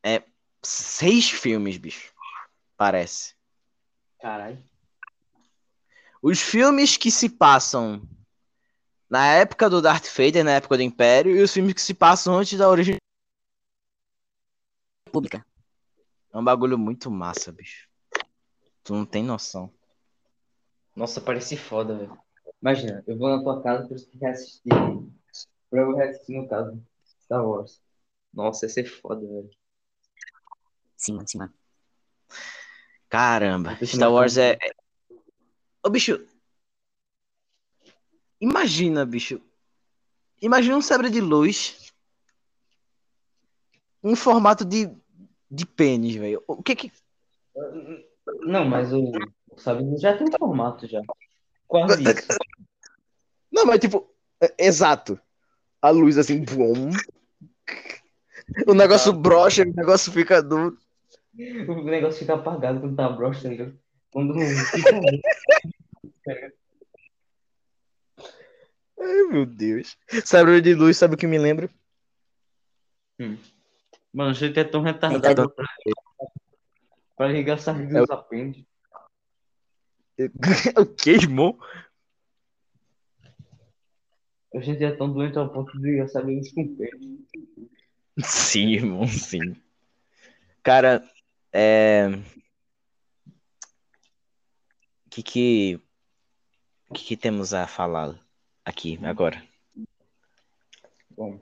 é seis filmes, bicho. Parece. Caralho. Os filmes que se passam na época do Darth Vader, na época do Império, e os filmes que se passam antes da origem. pública. É um bagulho muito massa, bicho. Tu não tem noção. Nossa, parece foda, velho. Imagina, eu vou na tua casa pra você reassistir. Pra eu reassistir no caso. Star Wars. Nossa, ia ser foda, velho. Sim, mano, sim, mano. Caramba, Star Wars é. é- Ô, bicho. Imagina, bicho. Imagina um sabre de luz em formato de, de pênis, velho. O que que. Não, mas o, o Sabe já tem um formato já. Quase isso. Não, mas tipo, é- exato. A luz assim, bum. O negócio brocha, o negócio fica duro. O negócio fica apagado quando tá tá ligado? Quando fica Ai, meu Deus. Sabre de luz, sabe o que me lembra? Mano, a gente é tão retardado pra, pra ligar sardinha nos apêndices. o que, irmão? A gente é tão doente ao ponto de ligar sardinhas com peixe. Sim, irmão, sim. Cara, é. O que que. O que que temos a falar aqui agora? Bom,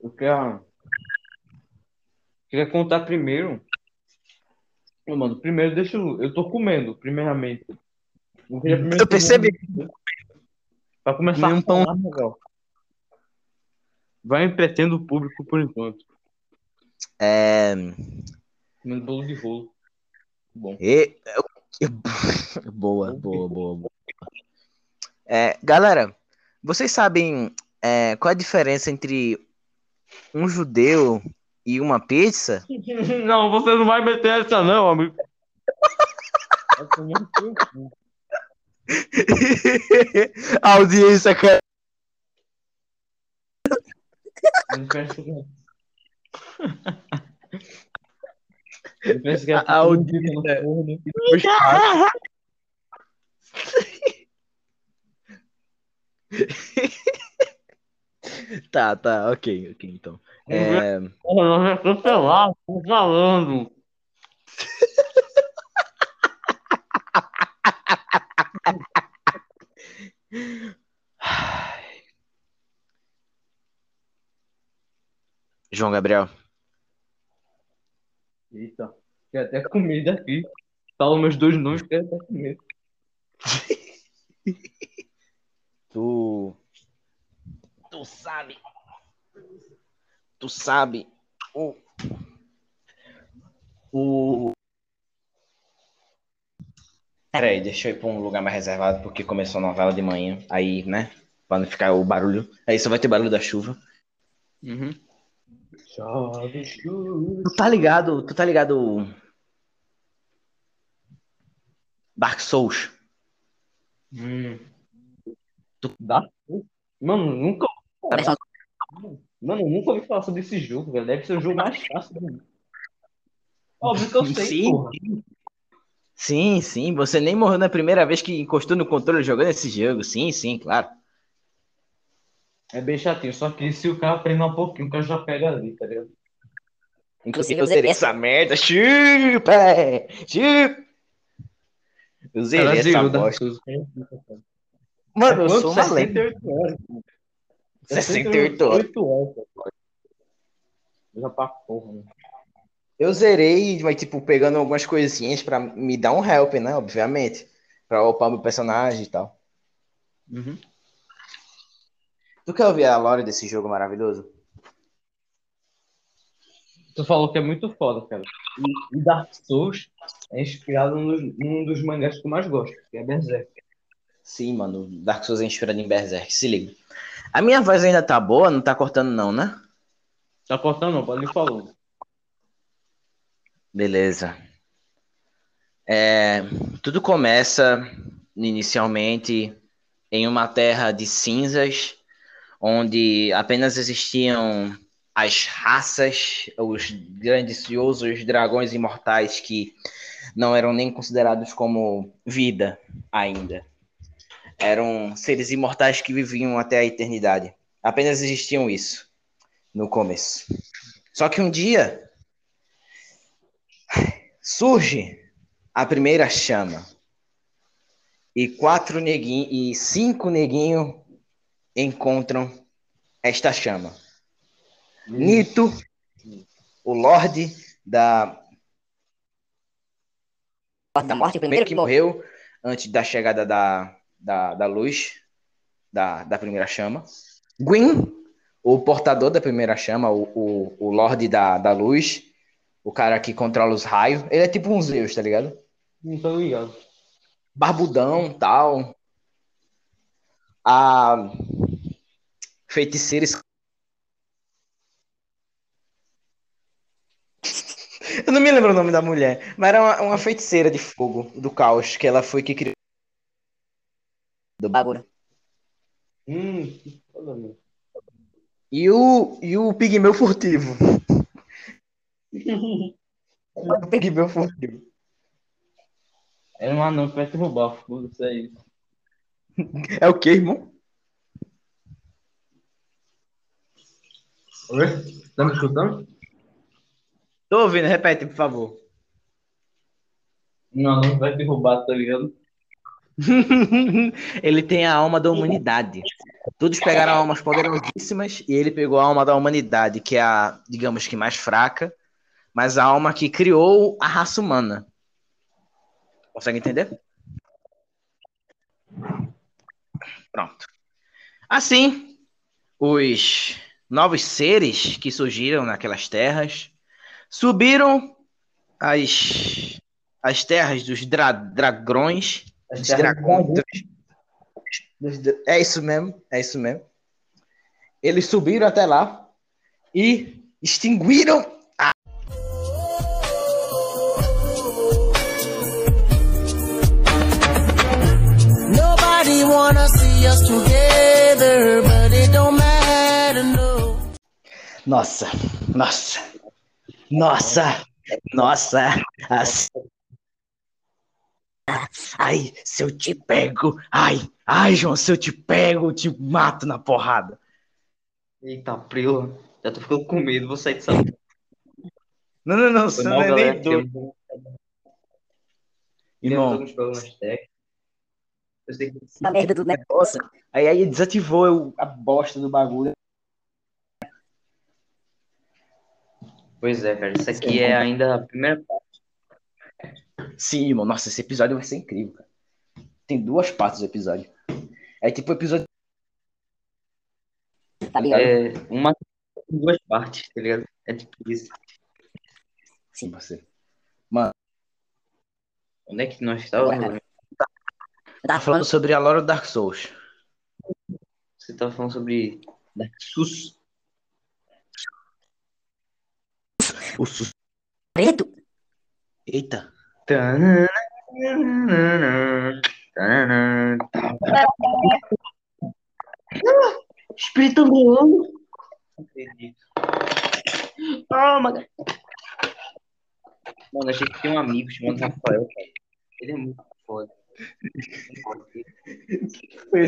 eu quero, queria contar primeiro. Ô, Mano, primeiro deixa eu. Eu tô comendo, primeiramente. Eu, primeiro Eu percebi. Pra começar um pão. legal. Vai entretendo o público por enquanto. É. Comendo bolo de rolo. Bom. E... Boa, boa, boa, boa. É, galera, vocês sabem é, qual é a diferença entre um judeu e uma pizza? Não, você não vai meter essa não, amigo. A audiência, cara. Eu penso que- Eu penso que é A audiência- no forno. Tá, tá, ok, ok, então. É, nós é cancelado, tô falando. João Gabriel, Eita, quer até comida aqui. Fala meus dois nomes, quer até comer. tu. Tu sabe. Tu sabe. O. O. Peraí, deixa eu ir pra um lugar mais reservado, porque começou a novela de manhã. Aí, né? Pra não ficar o barulho. Aí só vai ter barulho da chuva. Uhum. Chove, chuva. Tu tá ligado? Tu tá ligado? Dark Souls. Hum. Dá? Mano, nunca. Mano, eu nunca ouvi falar sobre esse jogo, velho. Deve ser o jogo mais fácil do mundo. Óbvio que eu sei, Sim. porra. Sim, sim. Você nem morreu na primeira vez que encostou no controle jogando esse jogo. Sim, sim, claro. É bem chatinho, só que se o cara treinar um pouquinho, o cara já pega ali, tá ligado? Inclusive, eu zerei essa merda. Chupa! Chupa! Eu zerei essa bosta. Souza. Mano, eu sou uma lenda. 68 horas. pô. 68 horas. 68 horas. pô. Já pra porra, né? Eu zerei, mas, tipo, pegando algumas coisinhas pra me dar um help, né? Obviamente. Pra upar meu personagem e tal. Uhum. Tu quer ouvir a lore desse jogo maravilhoso? Tu falou que é muito foda, cara. E, Dark Souls é inspirado num dos mangás que eu mais gosto, que é Berserk. Sim, mano. Dark Souls é inspirado em Berserk. Se liga. A minha voz ainda tá boa? Não tá cortando, não, né? Tá cortando não, pode ir falando. Beleza. É, tudo começa inicialmente em uma terra de cinzas, onde apenas existiam as raças, os grandiosos dragões imortais que não eram nem considerados como vida ainda. Eram seres imortais que viviam até a eternidade. Apenas existiam isso no começo. Só que um dia surge a primeira chama. E quatro neguinhos e cinco neguinhos encontram esta chama. Nito, o Lorde da Da morte, primeiro que morreu antes da chegada da, da, da luz da, da primeira chama. Gwyn, o portador da primeira chama, o, o, o Lorde da, da luz, o cara que controla os raios. Ele é tipo um Zeus, tá ligado? Não tô ligado. Barbudão, tal. A feiticeira. Eu não me lembro o nome da mulher, mas era uma, uma feiticeira de fogo do caos que ela foi que criou. Do bagulho. Hum, que foda, meu. E o, e o pigmeu furtivo. o pigmeu furtivo. Era um anão que vai te roubar, foda-se aí. É o que, irmão? Oi? Tá me escutando? Tô ouvindo, repete, por favor. Um anão que vai te roubar, tá ligado? ele tem a alma da humanidade. Todos pegaram almas poderosíssimas e ele pegou a alma da humanidade, que é a, digamos que mais fraca, mas a alma que criou a raça humana. Consegue entender? Pronto. Assim, os novos seres que surgiram naquelas terras subiram as, as terras dos dra dragões As dragões. dos- dos- é isso mesmo, é isso mesmo. Eles subiram até lá e extinguiram a. Nobody wanna see us together, but it don't matter, no. Nossa, nossa, nossa, nossa. As- Ai, se eu te pego, ai, ai, João, se eu te pego, eu te mato na porrada. Eita, prila. Já tô ficando com medo, vou sair de sala. Não, não, não, você não é galera. nem doido. Irmão. Eu sei que A merda do negócio. aí, aí desativou eu- a bosta do bagulho. Pois é, cara. Isso aqui é ainda a primeira parte. Sim, irmão. Nossa, esse episódio vai ser incrível, cara. Tem duas partes do episódio. É tipo o episódio. Tá ligado? É uma duas partes, tá ligado? É tipo isso. Sim, você. Onde é que nós estávamos? Tava Tá falando falando sobre a lore do Dark Souls. Você tava falando sobre Dark Souls. O sus... preto. Eita. Espírito. Oh, my God. Mano, a gente tem um amigo chamado Rafael, cara. Ele é muito foda. Foi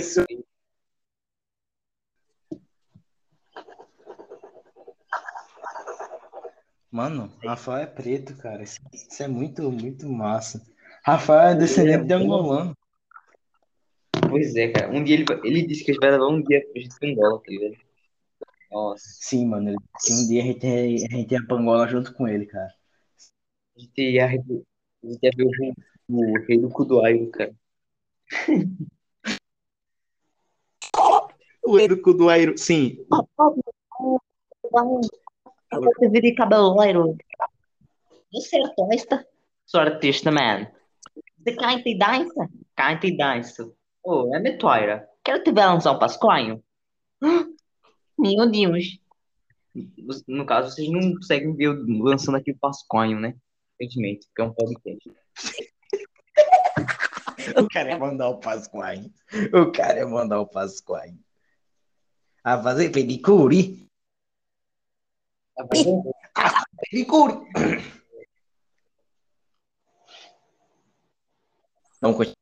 Mano, Rafael é preto, cara. Isso, isso é muito, muito massa. Rafael é descendente de angolano. Pois é, cara. Um dia ele, ele disse que a gente vai levar um dia pra gente ter Angola, tá ligado? Nossa, Sim, mano. ele disse que um dia a gente, a gente ia pra Angola junto com ele, cara. a gente ia, a gente ia ver o, o rei do Kuduairo, cara. O rei do Cuduairo, sim. Você vira de cabelo loiro. Você é artista. Sou artista, man. Você canta e dança. Canta e dança. Ô, é Metuaira. Quero te ver lançar um pascoinho. Meu Deus. No caso, vocês não conseguem ver eu lançando aqui o Pascoinho, né? Evidentemente, porque é um podcast. O cara ia mandar o Pasquale. O cara ia mandar o Pasquale. A fazer pedicure. Pedicure. Vamos continuar.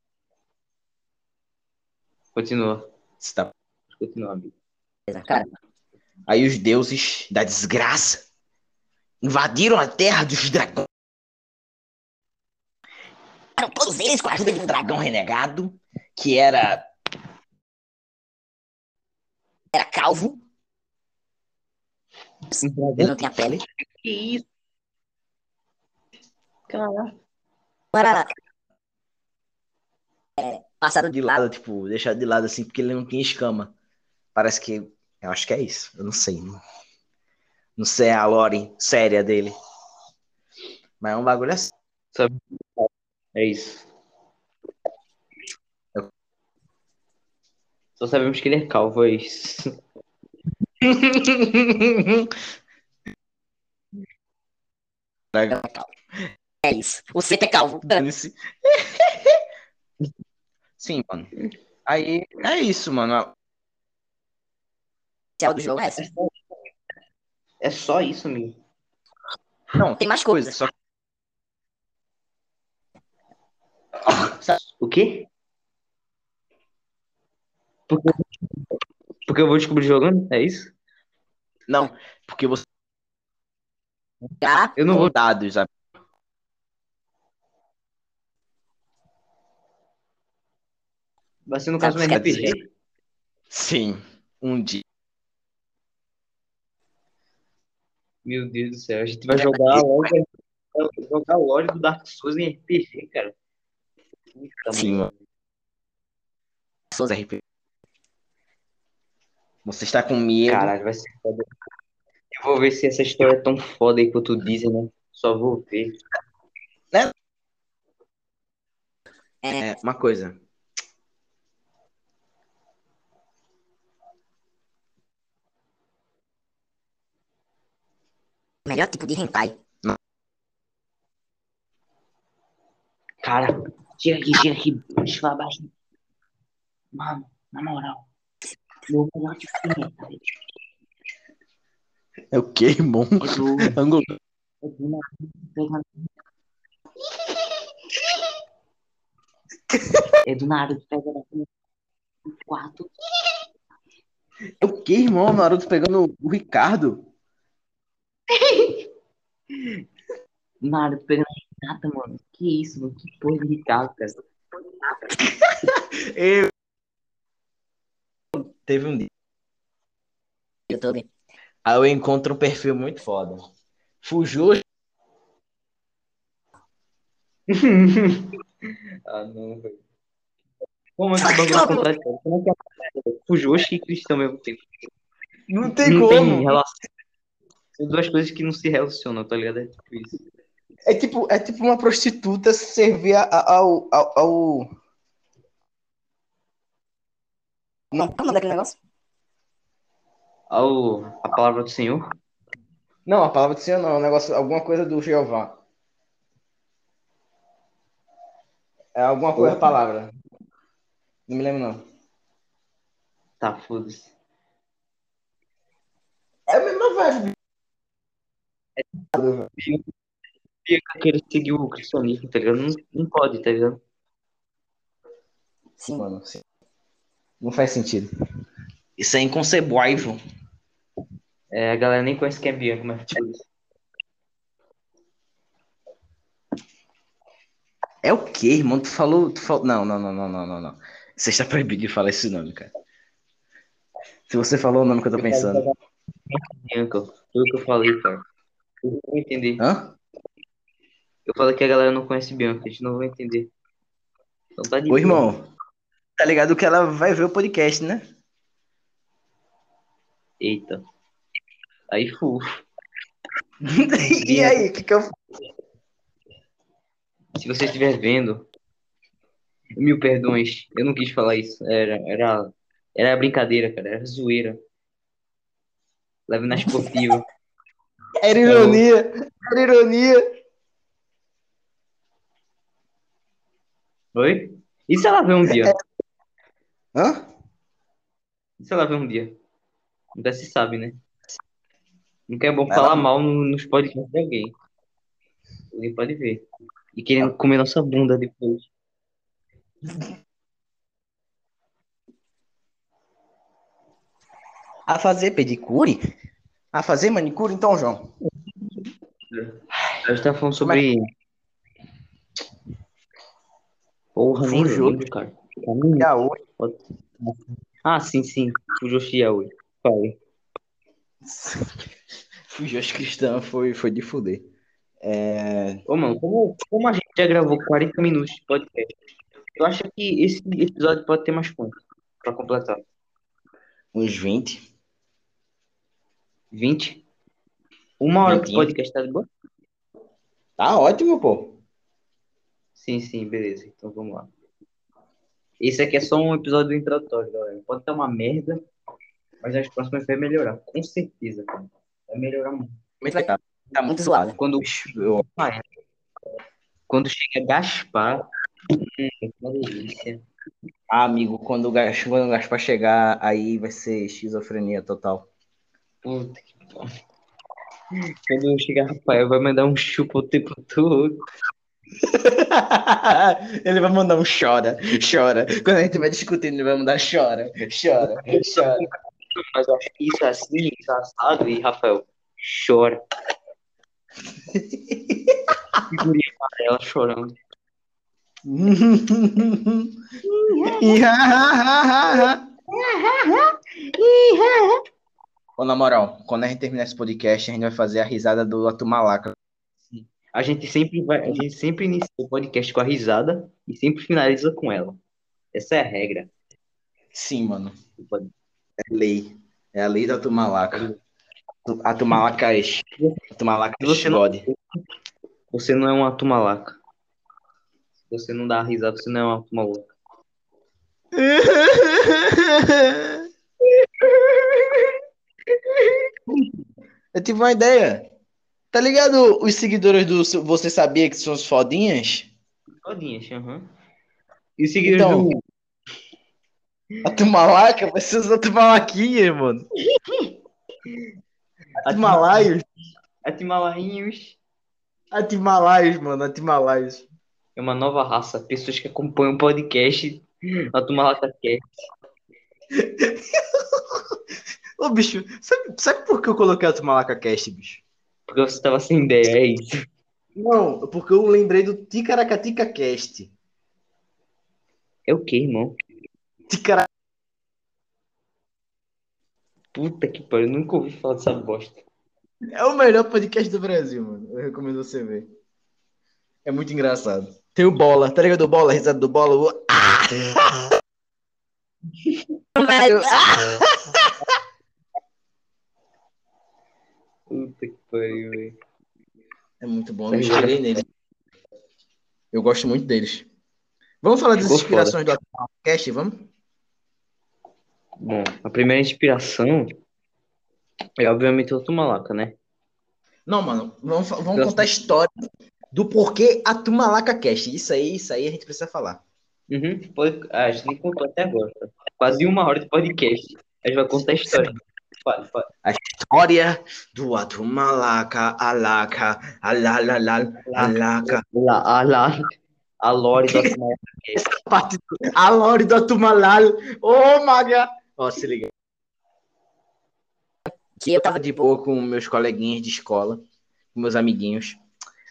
Continua. Você tá- Continua, amigo. Cara, Aí os deuses da desgraça invadiram a terra dos dragões. Eram todos eles com a ajuda de um dragão renegado, que era. Era calvo. Ele não tinha pele. Que isso? Caraca. para é, passado De lado, tipo, deixado de lado assim, porque ele não tinha escama. Parece que. Eu acho que é isso. Eu não sei. Não, não sei a lore séria dele. Mas é um bagulho assim. É isso. Só sabemos que ele é calvo, é isso. É isso. Você é calvo. Dane-se. Sim, mano. Aí é isso, mano. Inicial do jogo é essa. É só isso, amigo. Não, Tem mais coisas. só O quê? Porque, porque eu vou descobrir jogando? É isso? não, porque você Já Eu não vou. dados, sabe? Vai ser no caso um RPG. Sim, um dia. Meu Deus do céu, a gente vai jogar a loja, jogar a loja do Dark Souls em RPG, cara. Sim, mano. Souls RP. Você está com medo. Caralho, vai ser foda. Eu vou ver se essa história é tão foda aí quanto dizem, né? Só vou ver. É, uma coisa. melhor tipo de hentai. Cara, chega aqui, chega aqui. Deixa eu falar baixo. Mano, na moral. É o que, irmão? é do... Ângulo. É do Naruto pegando... É no quarto. É o que, irmão? Naruto pegando o Ricardo. Naruto pegando a Renata, mano. Que isso, mano? Que porra de Ricardo, cara. Eu... Teve um dia. YouTube. Aí eu encontro um perfil muito foda. Fugiu. ah, não, velho. Como é que bagulho é contraditório? Como é que é Fujoshi e cristão ao mesmo tempo? Não tem Não como. tem relação. São duas coisas que não se relacionam, tá ligado? É tipo isso. É tipo, é tipo uma prostituta servir ao, ao, ao- Não, como é daquele negócio? Ao, a palavra do Senhor. Não, a palavra do Senhor não, é um negócio, alguma coisa do Jeová. É alguma coisa a palavra. Não me lembro, não. Tá, foda-se. É a mesma vibe. Eu quero seguir o cristianismo, tá ligado? Não, não pode, tá ligado? Sim. Mano, sim. Não faz sentido. Isso é inconcebível. É, a galera nem conhece quem é Bianca, mas tipo isso. É o quê, irmão? Tu falou, tu falou. Não, não, não, não, não, não, não. Você está proibido de falar esse nome, cara. Se você falou o nome que eu tô pensando. Bianca, foi o que eu falei, cara. Eu não vou entender. Hã? Eu falei que a galera não conhece Bianca, a gente não vai entender. Então tá de Ô, irmão. Tá ligado que ela vai ver o podcast, né? Eita. Aí fu. e aí, o que, que eu. Se você estiver vendo, mil perdões. Eu não quis falar isso. Era, era, era brincadeira, cara. Era zoeira. Leve na esportiva. Era ironia. Era ironia. Oi? E se ela ver um dia? Hã? E se ela ver um dia? Nunca se sabe, né? Nunca é bom Vai falar lá. mal no- nos podcasts de alguém. Alguém pode ver. E querendo comer nossa bunda depois. A fazer pedicure? A fazer manicure, então, João? A gente tá falando sobre. Porra, nem lembro, cara. Caminho. Ah, sim, sim. Fujoshi Yaoi. Falei. Fugiu os cristãos, foi, foi de fuder. É... Ô, mano, como, como a gente já gravou 40 minutos de podcast, eu acho que esse episódio pode ter mais pontos pra completar. Uns 20. 20? Uma hora de podcast, tá de boa? Tá ótimo, pô. Sim, sim, beleza. Então vamos lá. Esse aqui é só um episódio introdutório, galera. Pode estar uma merda, mas as próximas vai melhorar. Com certeza, cara. Vai melhorar muito. Muito legal. Tá muito zoado. Quando, Eu- quando chega Gaspar, hum, que uma delícia. Ah, amigo, quando o, Gas- quando o Gaspar chegar, aí vai ser esquizofrenia total. Puta que. Quando chegar Rafael, vai mandar um chupa o tempo todo. ele vai mandar um chora, chora. Quando a gente vai discutindo, ele vai mandar chora, chora, chora. Mas eu acho que isso é assim, isso é assado, e Rafael chora. Figurinha amarela chorando. Ô, na moral, quando a gente terminar esse podcast, a gente vai fazer a risada do Atumalaca. A gente sempre vai, a gente sempre inicia o podcast com a risada e sempre finaliza com ela. Essa é a regra. Sim, mano. É lei. É a lei da Atumalaca. Atumalaca é Atumalaca é Você não-. Você não é uma tumalaca. Se você não dá risada, você não é uma tumalaca. Eu tive uma ideia. Tá ligado os seguidores do Você Sabia que são os fodinhas? Todinhas, aham. E os seguidores Então, do. A Tumalaca vai ser os Atumalaquinhas, mano. Atumalaios. Atimalainhos Atimalaios, mano. Atimalaios. é uma nova raça. Pessoas que acompanham o podcast. A Tumalaca quer. Ô, bicho, sabe, sabe por que eu coloquei a Tumalaca Cast, bicho? Porque você tava sem ideia, é isso. Não, porque eu lembrei do Ticaracatica Cast. É o que, irmão? Ticaracatica. Puta que pariu, eu nunca ouvi falar dessa bosta. É o melhor podcast do Brasil, mano. Eu recomendo você ver. É muito engraçado. Tem o Bola, tá ligado? O Bola, a risada do Bola. O... Ah! Puta que pariu, velho. É muito bom, eu me inspirei nele. Eu gosto muito deles. Vamos falar das inspirações do Cast, vamos? Bom, a primeira inspiração é obviamente o Tumalaca, né? Não, mano, vamos, vamos Eu- contar a história do porquê a Tumalaca Cast. Isso aí, isso aí a gente precisa falar. Uhum, pode... a gente nem contou até agora. Quase uma hora de podcast. A gente vai contar a história. Fala. História do Atumalaca, Alaca, Alalalal, Alaca. Lá, a, a lore do. Parte do... A Lore do Atumalal. Ô, Maga! Ó, se liga. Que eu Tava tava de boa com meus coleguinhas de escola, com meus amiguinhos.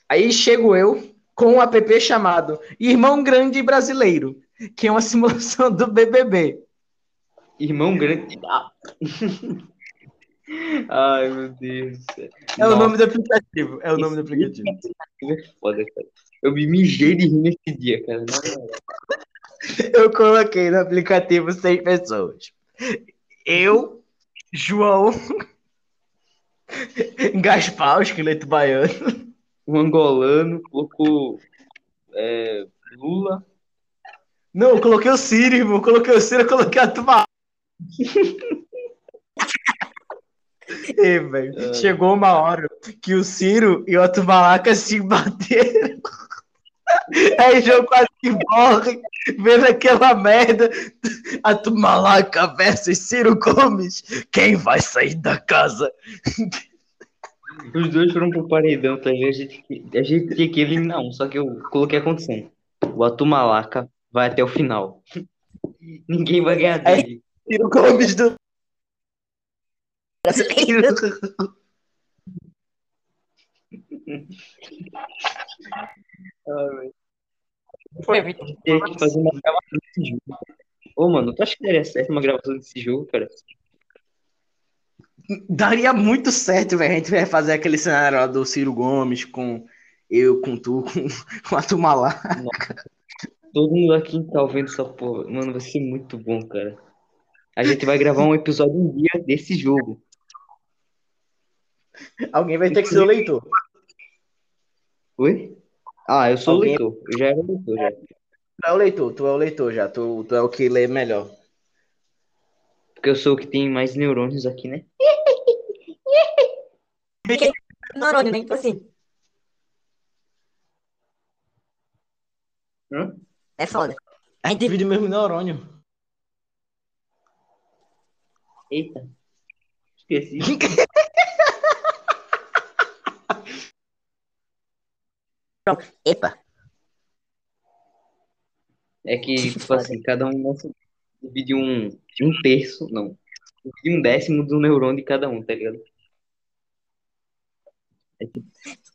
Aí chego eu com um app chamado Irmão Grande Brasileiro, que é uma simulação do BBB. Irmão grande. Ai, meu Deus. É o Nossa, nome do aplicativo. É o nome do aplicativo. é foda, cara. Eu me mijei de rir nesse dia, cara. Eu coloquei no aplicativo seis pessoas. Eu, João, Gaspar, o esqueleto baiano. Um angolano colocou é, Lula. Não, eu coloquei o Ciro, irmão. Eu Coloquei o Ciro, eu coloquei a Tuba. Ei, velho. É. Chegou uma hora que o Ciro e o Atumalaca se bateram. Aí João quase que morre, vendo aquela merda. A Tumalaca versus Ciro Gomes. Quem vai sair da casa? Os dois foram pro paredão, tá ligado? A gente, a gente tinha que eliminar um, só que eu coloquei a condição. O Atumalaca vai até o final. Ninguém vai ganhar dele. Ciro Gomes do. Foi, que fazer uma gravação desse jogo. Ô, mano, tu acha que daria certo uma gravação desse jogo, cara? Daria muito certo, velho. A gente vai fazer aquele cenário lá do Ciro Gomes com eu, com tu, com, com a Tumalaca. Todo mundo aqui tá ouvindo essa porra. Mano, vai ser muito bom, cara. A gente vai gravar um episódio um dia desse jogo. Alguém vai ter que ser o leitor. Oi? Ah, eu sou o Alguém- leitor. Eu já era o leitor, já. Tu é o leitor, tu é o leitor já. Tu, tu é o que lê melhor. Porque eu sou o que tem mais neurônios aqui, né? Neurônio, né? Tipo assim. Hã? É foda. A gente divide o mesmo neurônio. Eita. Esqueci. Epa. É que, tipo assim, cada um divide um, um terço, não. Divide um décimo do neurônio de cada um, tá ligado?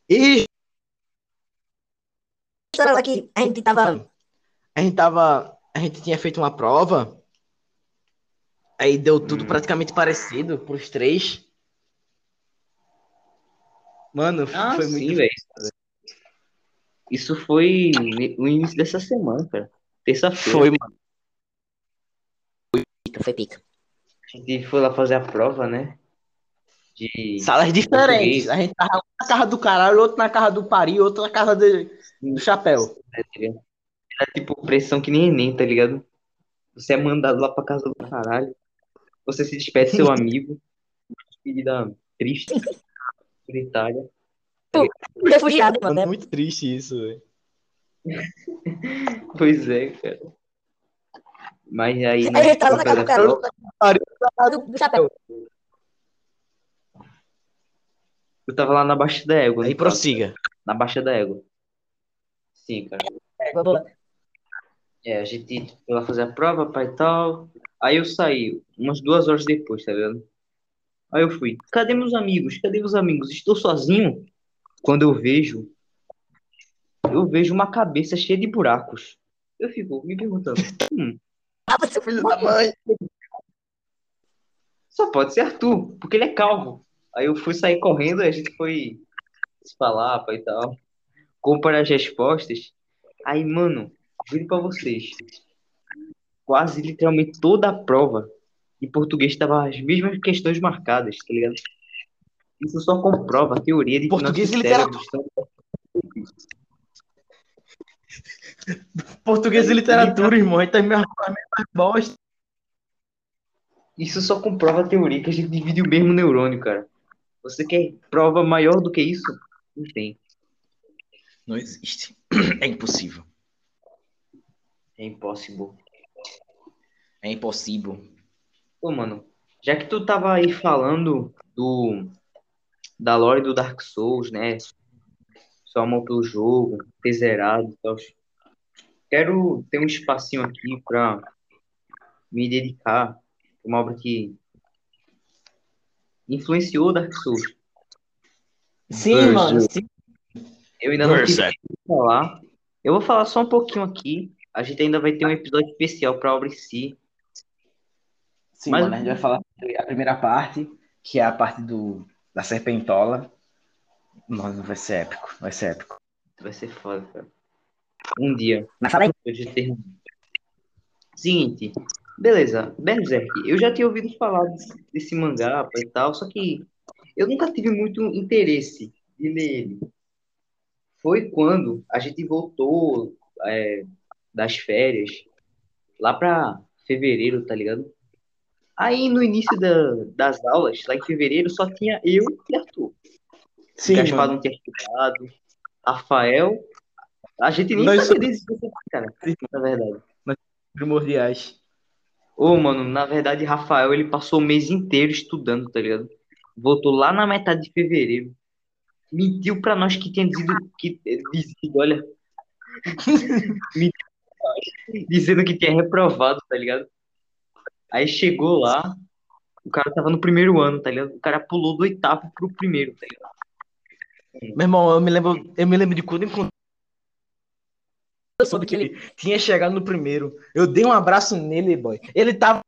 E História lá que a gente tava. a gente tava. A gente tinha feito uma prova. Aí deu tudo Hum. praticamente parecido pros três. Mano, Ah, foi sim, muito. velho. Isso foi no início dessa semana, cara. Terça-feira. Foi, mano. Pica, foi pica. A gente foi lá fazer a prova, né? De Salas diferentes. Português. A gente tava um na casa do caralho, outro na casa do pari, outro na casa de- do chapéu. né, tá ligado? Era tipo pressão que nem Enem, tá ligado? Você é mandado lá pra casa do caralho. Você se despede do seu amigo. Despedida triste. Solitária. Refugiado, mano. Mano, né? muito triste isso, velho. Pois é, cara. Mas aí, né? tava na casa do cara, do, do chapéu. Eu tava lá na Baixa da Égua. Aí caso. prossiga. Na Baixa da Égua. Sim, cara. Boa. É, a gente foi lá fazer a prova, pai e tal. Aí eu saí, umas duas horas depois, tá ligado? Aí eu fui, cadê meus amigos? Cadê meus amigos? Estou sozinho? Quando eu vejo, eu vejo uma cabeça cheia de buracos. Eu fico me perguntando, hum, Ah, você Filho da mãe. só pode ser Arthur, porque ele é calvo. Aí eu fui sair correndo, a gente foi se falar, e tal. Comparar as respostas. Aí, mano, juro pra vocês. Quase literalmente toda a prova em português tava as mesmas questões marcadas, tá ligado? Isso só comprova a teoria de que Português e nossos cérebros estão- Português e literatura, irmão. A gente tá bosta. Isso só comprova a teoria que a gente divide o mesmo neurônio, cara. Você quer prova maior do que isso? Não tem. Não existe. É impossível. É impossível. É impossível. Pô, mano, já que tu tava aí falando do da lore do Dark Souls, né? Só amor pelo jogo, ter zerado e tal. Quero ter um espacinho aqui pra me dedicar a uma obra que influenciou Dark Souls. Sim, mano. Sim. Eu ainda não tive Berserk. tempo de falar. Eu vou falar só um pouquinho aqui. A gente ainda vai ter um episódio especial pra obra em si. Sim, Mas- mano, a gente vai falar a primeira parte, que é a parte do, da serpentola. Mano, vai ser épico, vai ser épico. Vai ser foda, cara. Um dia. Mas fala aí. Eu já termino. Seguinte, beleza, Berserk. Eu já tinha ouvido falar desse, desse mangá e tal, só que eu nunca tive muito interesse de ler ele. Foi quando a gente voltou é, das férias, lá pra fevereiro, tá ligado? Aí no início da- das aulas, lá em fevereiro, só tinha eu e Arthur. Sim, Gaspar não tinha estudado, Rafael A gente nem Nós sabia disso, cara, na verdade. Primordiais. Ô, mano, na verdade, Rafael, ele passou o mês inteiro estudando, tá ligado? Voltou lá na metade de fevereiro. Mentiu pra nós que tinha dito que dizendo, olha. Mentiu pra nós, dizendo que tinha reprovado, tá ligado? Aí chegou lá, o cara tava no primeiro ano, tá ligado? O cara pulou do oitavo pro primeiro, tá ligado? Meu irmão, eu me lembro, eu me lembro de quando eu encontrei. Eu soube que ele tinha chegado no primeiro. Eu dei um abraço nele, boy. Ele tava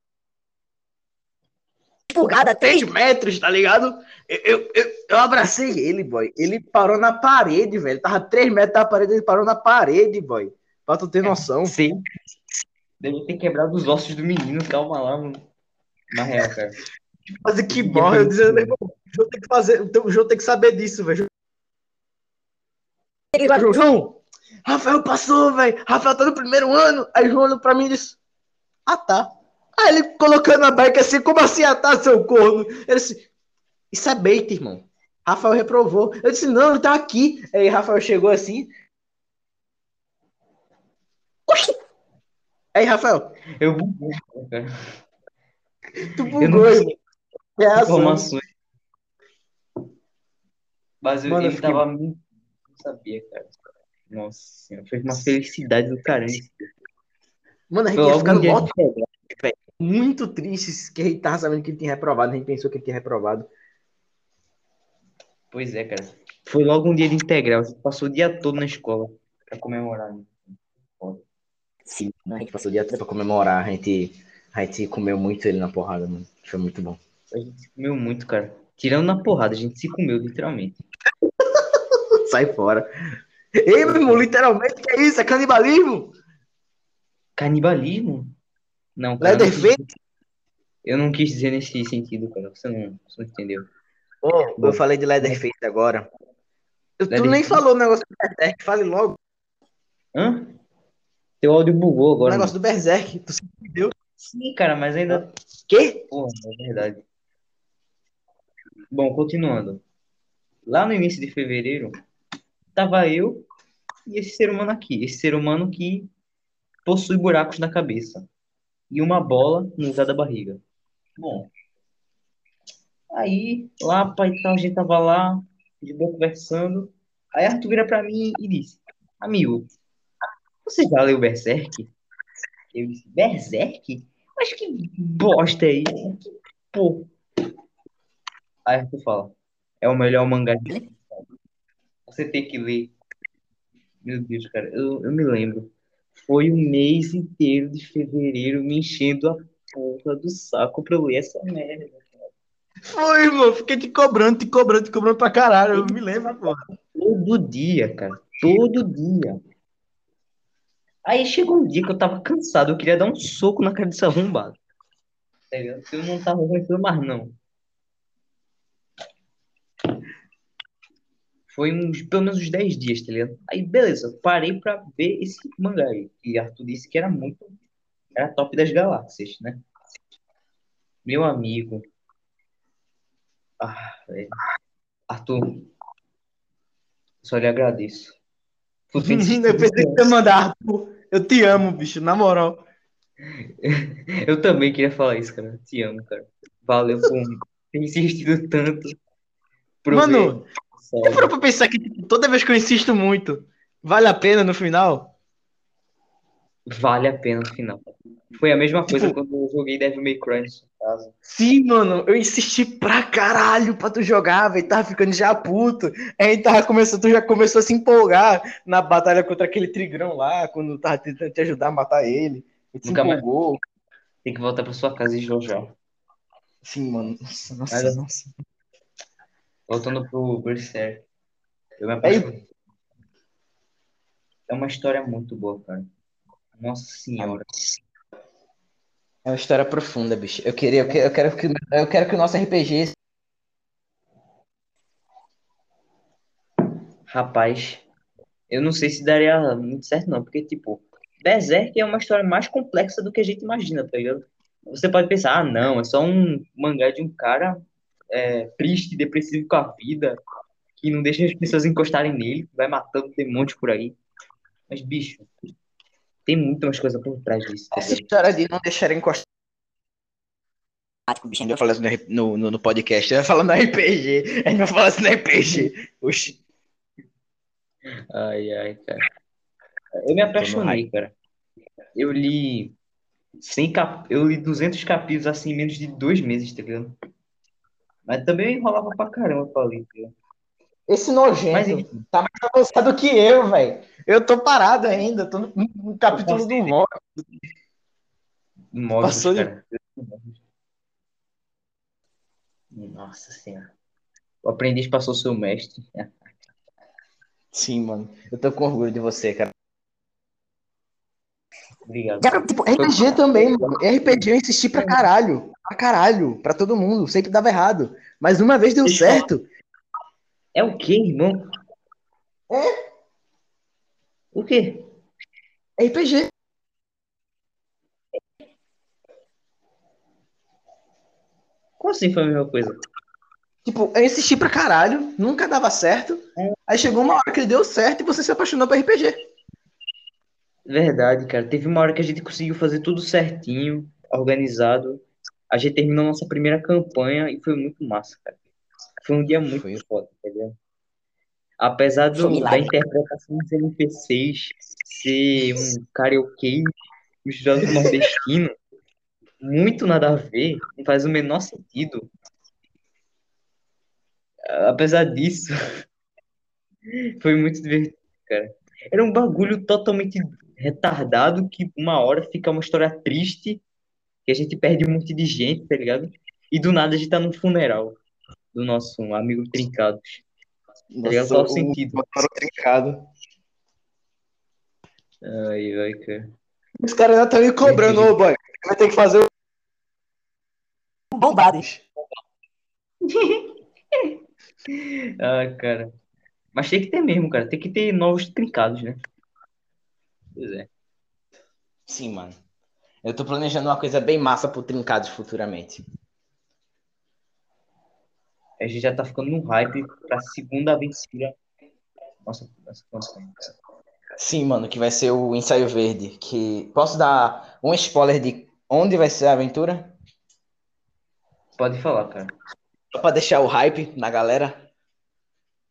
Empolgada, a 3 metros, tá ligado? Eu, eu, eu, eu abracei ele, boy. Ele parou na parede, velho. Tava 3 metros da parede, ele parou na parede, boy. Pra tu ter noção. Sim. Deve ter quebrado os ossos do menino, calma lá, mano. Na real, cara. Fazer que morre, eu dizendo, meu irmão, o João tem que fazer, o João tem que saber disso, velho. João, Rafael passou, velho. Rafael tá no primeiro ano. Aí João olhou pra mim e disse: Ah, tá. Aí ele colocando a bike assim, como assim, ah, tá, seu corno? Ele disse: Isso é bait, irmão. Rafael reprovou. Eu disse: Não, ele tá aqui. Aí Rafael chegou assim. Oxi! Aí, Rafael, Eu buguei, cara. tu Eu bugou, não sei irmão. Reação. informações. Mas eu, Mano, eu ele fiquei- tava muito. Não sabia, cara. Nossa senhora, foi uma felicidade do caramba. Mano, a gente ia ficando mó muito triste que a gente tava sabendo que ele tinha reprovado. A gente pensou que ele tinha reprovado. Pois é, cara. Foi logo um dia de integral. A gente passou o dia todo na escola pra comemorar. né? Sim, a gente passou o dia todo pra comemorar. A gente, a gente comeu muito ele na porrada, mano. Foi muito bom. A gente se comeu muito, cara. Tirando na porrada, a gente se comeu, literalmente. Sai fora. Ei, meu irmão, literalmente, que é isso? É canibalismo? Canibalismo? Não, cara. não quis- Leatherface? Eu não quis dizer nesse sentido, cara. Você não, você não entendeu. Ô, eu falei de Leatherface agora. Eu- tu nem Leatherface. falou o negócio do Berserk. Fale logo Hã? Teu áudio bugou o agora. negócio do Berserk. Tu se entendeu? Sim, cara, mas ainda. Quê? Porra, é verdade. Bom, continuando. Lá no início de fevereiro, tava eu e esse ser humano aqui. Esse ser humano que possui buracos na cabeça e uma bola no lugar da barriga. Bom, aí lá, pai, tal, a gente tava lá, de boa conversando. Aí Arthur vira pra mim e disse: Amigo, você já leu Berserk? Eu disse: Berserk? Mas que bosta é isso? Que pô. Aí Arthur fala: É o melhor mangá de Você tem que ler. Meu Deus, cara, eu, eu me lembro. Foi um mês inteiro de fevereiro me enchendo a porra do saco pra eu ler essa merda. Foi, irmão. Fiquei te cobrando, te cobrando, te cobrando pra caralho. Eu me lembro, porra. Todo dia, cara. Todo dia. Aí chegou um dia que eu tava cansado, eu queria dar um soco na cara desse arrombado. Tá? Eu não tava aguentando mais, não. Foi uns, pelo menos uns 10 dias, tá ligado? Aí, beleza, parei pra ver esse mangá aí. E Arthur disse que era muito. Era top das galáxias, né? Meu amigo. Ah, velho. Arthur. Só lhe agradeço. Eu pensei que ia mandar, Arthur. Eu te amo, bicho, na moral. Eu também queria falar isso, cara. Te amo, cara. Valeu por ter insistido tanto. Mano, parou pra pensar que tipo, toda vez que eu insisto muito, vale a pena no final? Vale a pena no final. Foi a mesma coisa Tipo- quando eu joguei Devil May Cry. Sim, mano, eu insisti pra caralho pra tu jogar, velho. Tava ficando já puto. Aí tava começando, tu já começou a se empolgar na batalha contra aquele trigrão lá, quando tava tentando te ajudar a matar ele. Nunca mais. empolgou. Tem que voltar pra sua casa e jogar. Sim, mano. Nossa, nossa, Mas- nossa. Voltando pro Berserk. Eu me apaixonei. É uma história muito boa, cara. Nossa senhora. É uma história profunda, bicho. Eu queria, eu quero, eu quero que, eu quero que o nosso RPG Rapaz, eu não sei se daria muito certo, não, porque, tipo, Berserk é uma história mais complexa do que a gente imagina, tá ligado? Você pode pensar, ah, não, é só um mangá de um cara é, triste, depressivo com a vida, que não deixa as pessoas encostarem nele, vai matando demônios por aí. Mas, bicho, tem muito mais coisa por trás disso. tá Essa história de não deixar encostar. Matemático, bicho. Eu falei assim no, no, no podcast, eu ia falando no RPG. A gente vai falar assim no RPG. Oxi. Ai, ai, cara. Eu me apaixonei, cara. Eu li 100 cap... eu li 200 capítulos assim em menos de dois meses, tá ligado? Mas também eu enrolava pra caramba pra ler, tá ligado? Esse Mas nojento enfim, tá mais avançado que eu, velho. Eu tô parado ainda, tô no, no capítulo do morto. Morbius, Passou de- cara. Nossa senhora. O aprendiz passou seu mestre. Sim, mano. Eu tô com orgulho de você, cara. Obrigado. Já, tipo, RPG também, mano. RPG eu insisti pra caralho. Pra caralho. Pra todo mundo. Sempre dava errado. Mas uma vez deu certo. É o quê, irmão? É? O quê? RPG. Como assim foi a mesma coisa? Tipo, eu insisti pra caralho. Nunca dava certo. Aí chegou uma hora que deu certo e você se apaixonou por RPG. Verdade, cara. Teve uma hora que a gente conseguiu fazer tudo certinho, organizado. A gente terminou nossa primeira campanha e foi muito massa, cara. Foi um dia muito Foi. foda, entendeu? Apesar do, da interpretação dos NPCs ser um karaokê misturado com nordestino, muito nada a ver, não faz o menor sentido. Apesar disso, foi muito divertido, cara. Era um bagulho totalmente retardado que uma hora fica uma história triste, que a gente perde um monte de gente, tá ligado? E do nada a gente tá num funeral do nosso amigo Trincados. Tá ligado? Qual o sentido? Motor trincado. Ai, ai, cara. Os caras ainda estão me cobrando, ô boy. Vai ter que fazer o. bombados. Ah, cara. Mas tem que ter mesmo, cara. Tem que ter novos trincados, né? Pois é. Sim, mano. Eu tô planejando uma coisa bem massa pro Trincados futuramente. A gente já tá ficando num hype pra segunda aventura. Nossa, nossa cara. Sim, mano, que vai ser o Ensaio Verde. Que. Posso dar um spoiler de onde vai ser a aventura? Pode falar, cara. Só pra deixar o hype na galera.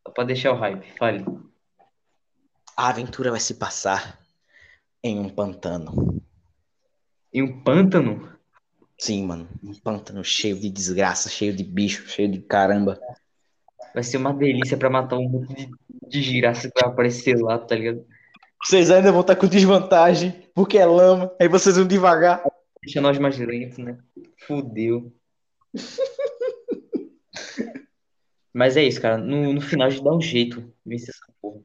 Só pra deixar o hype. Fale. A aventura vai se passar em um pantano. Em um pântano? Sim, mano. Um pântano cheio de desgraça, cheio de bicho, cheio de caramba. Vai ser uma delícia pra matar um monte de, de giraça que vai aparecer lá, tá ligado? Vocês ainda vão estar com desvantagem, porque é lama. Aí vocês vão devagar. Deixa nós mais lentos, né? Fudeu. Mas é isso, cara. No, no final a gente dá um jeito de vencer essa porra.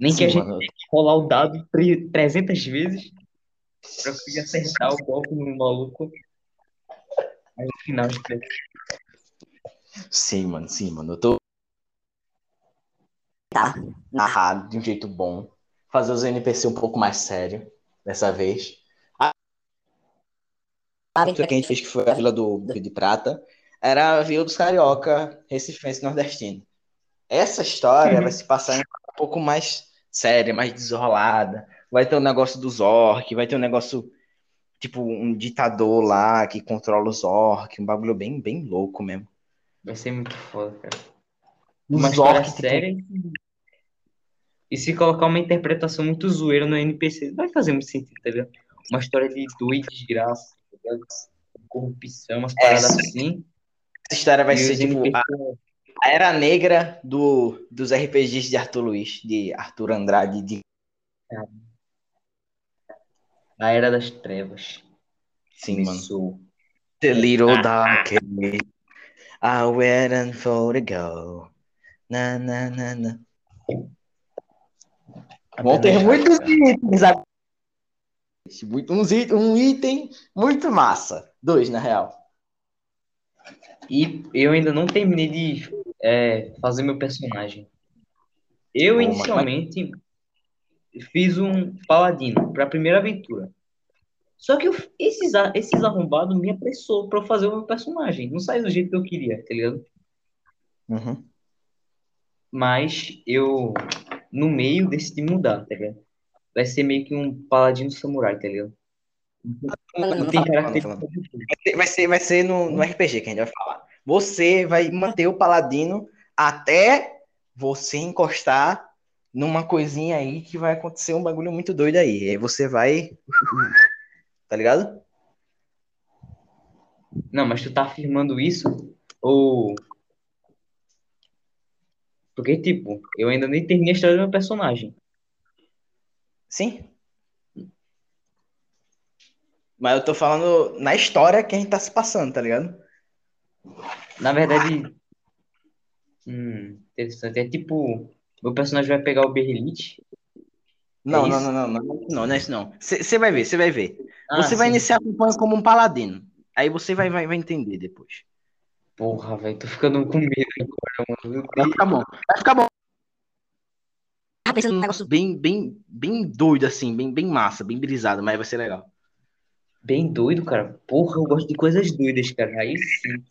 Nem que Sim, a gente mano. tenha que rolar o dado tre- 300 vezes pra conseguir acertar o golpe no maluco. Mas no final a gente vai Sim, mano, sim, mano. Eu tô Tá. narrado de um jeito bom. Fazer os NPC um pouco mais sério dessa vez. A que a gente fez, que foi a Vila do Rio de Prata, era a Vila dos Carioca, Recifense Nordestino. Essa história Uhum. vai se passar em um pouco mais séria, mais desenrolada. Vai ter um negócio dos orcs, vai ter um negócio, tipo, um ditador lá que controla os orcs, um bagulho bem, bem louco mesmo. Vai ser muito foda, cara. Os Uma história tipo, séria. E se colocar uma interpretação muito zoeira no NPC, vai fazer muito sentido, tá ligado? Uma história de dor e desgraça, tá ligado? Corrupção, umas paradas Essa- assim. Essa história vai E ser tipo NPC a, a era negra do, dos RPGs de Arthur Luiz, de Arthur Andrade, de A Era das Trevas. sim, mano. Começou. The little dark I waiting for to go. Na, na, na, na. Vão ter muitos itens agora. Muito- uns um item muito massa. Dois, na real. E eu ainda não terminei de é, fazer meu personagem. Eu, Pô, mas- inicialmente, fiz um paladino para a primeira aventura. Só que eu- esses, esses arrombados me apressou para eu fazer o meu personagem. Não saiu do jeito que eu queria, tá ligado? Uhum. Mas eu, no meio, decidi mudar, tá ligado? vai ser meio que um paladino samurai, tá ligado? Não, não, Não não tem característica. Vai ser, vai ser no, no RPG que a gente vai falar. Você vai manter o paladino até você encostar numa coisinha aí que vai acontecer um bagulho muito doido aí. Aí você vai. Tá ligado? Não, mas tu tá afirmando isso? Ou. Porque, tipo, eu ainda nem terminei a história do meu personagem. Sim. Mas eu tô falando na história que a gente tá se passando, tá ligado? Na verdade. Hum, interessante. É tipo. Meu personagem vai pegar o Berlite. Não, É não, isso? não, não, não, não, não, não é isso não. Você vai ver, você vai ver. Ah, Você vai sim. iniciar a campanha como um paladino. Aí você vai, vai, vai entender depois. Porra, velho, tô ficando com medo agora, mano. Vai ficar bom. Vai ficar bom. Tava pensando num negócio. Bem, bem, bem doido, assim, bem, bem massa, bem brisado, mas vai ser legal. Bem doido, cara. Porra, eu gosto de coisas doidas, cara. Aí sim.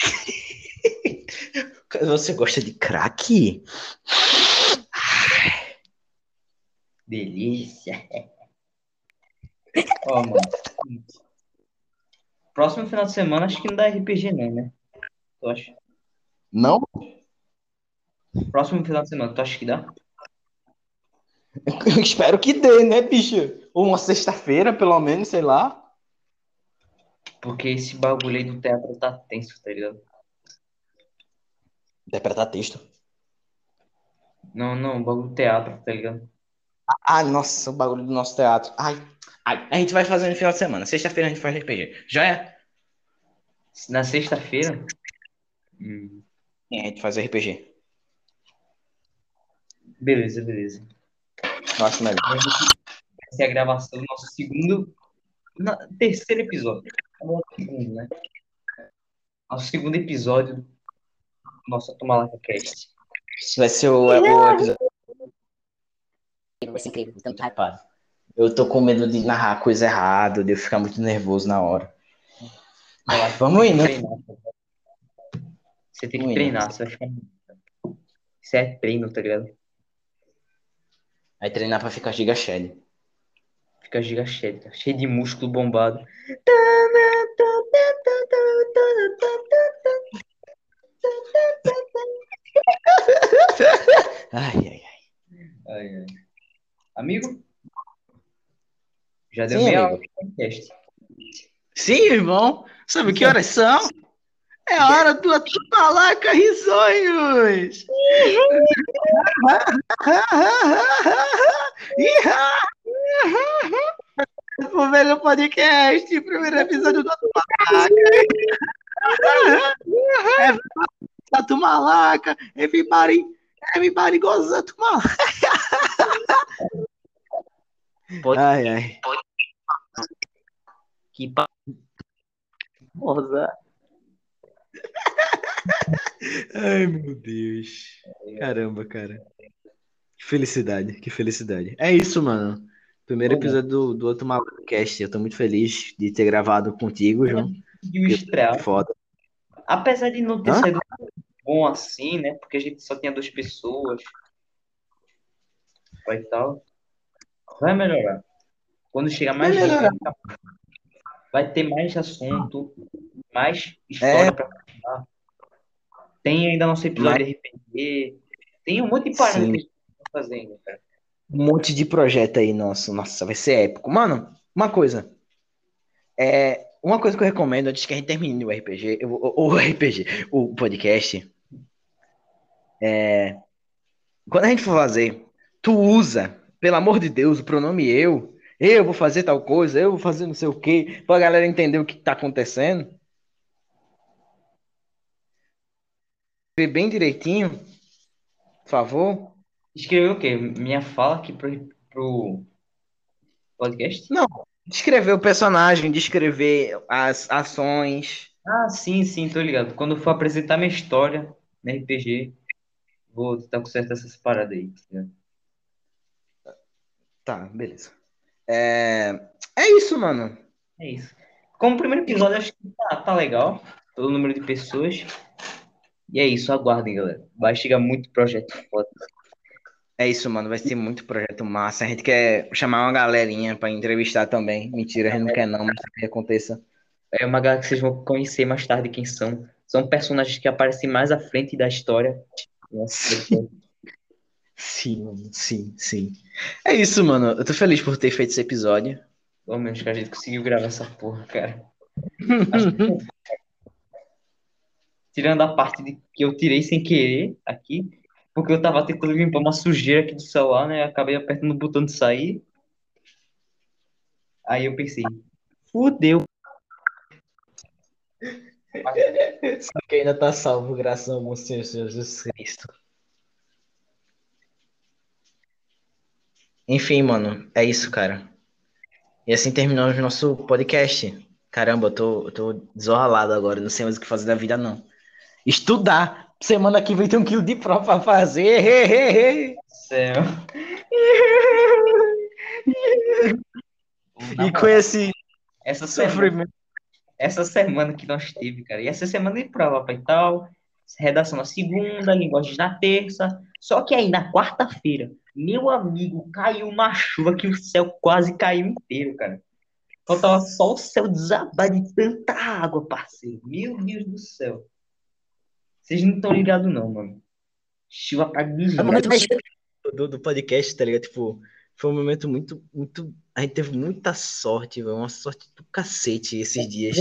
Você gosta de crack? Delícia. Ó, mano. Próximo final de semana acho que não dá RPG não, né? Tu acha? Não? Próximo final de semana, tu acha que dá? Eu espero que dê, né, bicho? Ou uma sexta-feira, pelo menos, sei lá. Porque esse bagulho aí do teatro tá tenso, tá ligado? Interpretar texto. Não, não, o bagulho do teatro, tá ligado? Ah, nossa, o bagulho do nosso teatro. Ai, ai, a gente vai fazer no final de semana. Sexta-feira a gente faz RPG. Já é? Na sexta-feira? Hum, Sim, a gente faz RPG. beleza, beleza. Eu acho melhor. Vai ser a gravação do nosso segundo. na- terceiro episódio. É o segundo, né? Nosso segundo episódio do nosso Tomalaca Cast. Vai ser o, o episódio. Vai ser incrível. Então, tá. Rapaz, Eu tô com medo de narrar coisa errada, de eu ficar muito nervoso na hora. Relaxa, Vamos indo. tá? Você tem que treinar, você vai ficar. Isso é treino, tá ligado? Aí treinar pra ficar giga shed. Fica giga cheio, tá? cheio de músculo bombado. Ai, ai, ai. Ai, ai. Amigo? Já deu Sim, meia hora de podcast. Sim, irmão. Sabe que horas são? É hora do Atupalaca Risonhos! o melhor podcast, primeiro episódio do Atupalaca. Atumalaca, everybody, everybody goes Atumalaca. Pode- Ai, ai. Que pa... Porra. Ai, meu Deus. Caramba, cara. Que felicidade, que felicidade. É isso, mano. Primeiro episódio do, do outro Malacast. Eu tô muito feliz de ter gravado contigo, João. estrear. Foda. Apesar de não ter Hã? sido bom assim, né? Porque a gente só tinha duas pessoas. Vai tal. Vai melhorar. Quando chegar mais Vai gente, vai ter mais assunto, mais história É. pra contar. Tem ainda nosso episódio de RPG. Tem um monte de Sim. que a gente tá fazendo, cara. Um monte de projeto aí, nosso. Nossa, vai ser épico. Mano, uma coisa. É, uma coisa que eu recomendo antes que a gente termine o RPG, eu- o, o RPG, o podcast, é, quando a gente for fazer, tu usa, pelo amor de Deus, o pronome eu. Eu vou fazer tal coisa, eu vou fazer não sei o quê, pra galera entender o que tá acontecendo. Ver bem direitinho, por favor. Escreveu o quê? Minha fala aqui pro, pro podcast? Descrever o personagem, descrever as ações. Ah, sim, sim, tô ligado. Quando eu for apresentar minha história no RPG, vou tentar consertar essas paradas aí. tá ligado? Tá, beleza. É, é isso, mano. É isso. Como primeiro episódio, acho que tá, tá legal. Pelo número de pessoas. E é isso, aguardem, galera. Vai chegar muito projeto foda. É isso, mano. Vai ser muito projeto massa. A gente quer chamar uma galerinha pra entrevistar também. Mentira, a gente não quer não, mas que aconteça. É uma galera que vocês vão conhecer mais tarde quem são. São personagens que aparecem mais à frente da história. Nossa, Sim, mano. Sim, sim. É isso, mano. Eu tô feliz por ter feito esse episódio. pelo menos que a gente conseguiu gravar essa porra, cara. Que- Tirando a parte de que eu tirei sem querer aqui, porque eu tava tentando limpar uma sujeira aqui do celular, né? Acabei apertando o botão de sair. Aí eu pensei, fudeu. Só que ainda tá salvo, graças ao bom Senhor Jesus Cristo. Enfim, mano, é isso, cara. E assim terminamos o nosso podcast. Caramba, eu tô, eu tô desorralado agora, não sei mais o que fazer da vida, não. Estudar! Semana que vem tem um quilo de prova pra fazer. Céu. E com esse Essa semana, sofrimento. essa semana que nós teve, cara. E essa semana de prova pai, e tal. Redação na segunda, linguagens na terça. Só que aí na quarta-feira, meu amigo, caiu uma chuva que o céu quase caiu inteiro, cara. Faltava só o céu desabar de tanta água, parceiro. Meu Deus do céu. Vocês não estão ligados, não, mano. Chuva pra É o momento mais do, do podcast, tá ligado? Tipo, foi um momento muito, muito. A gente teve muita sorte, velho. Uma sorte do cacete esses dias.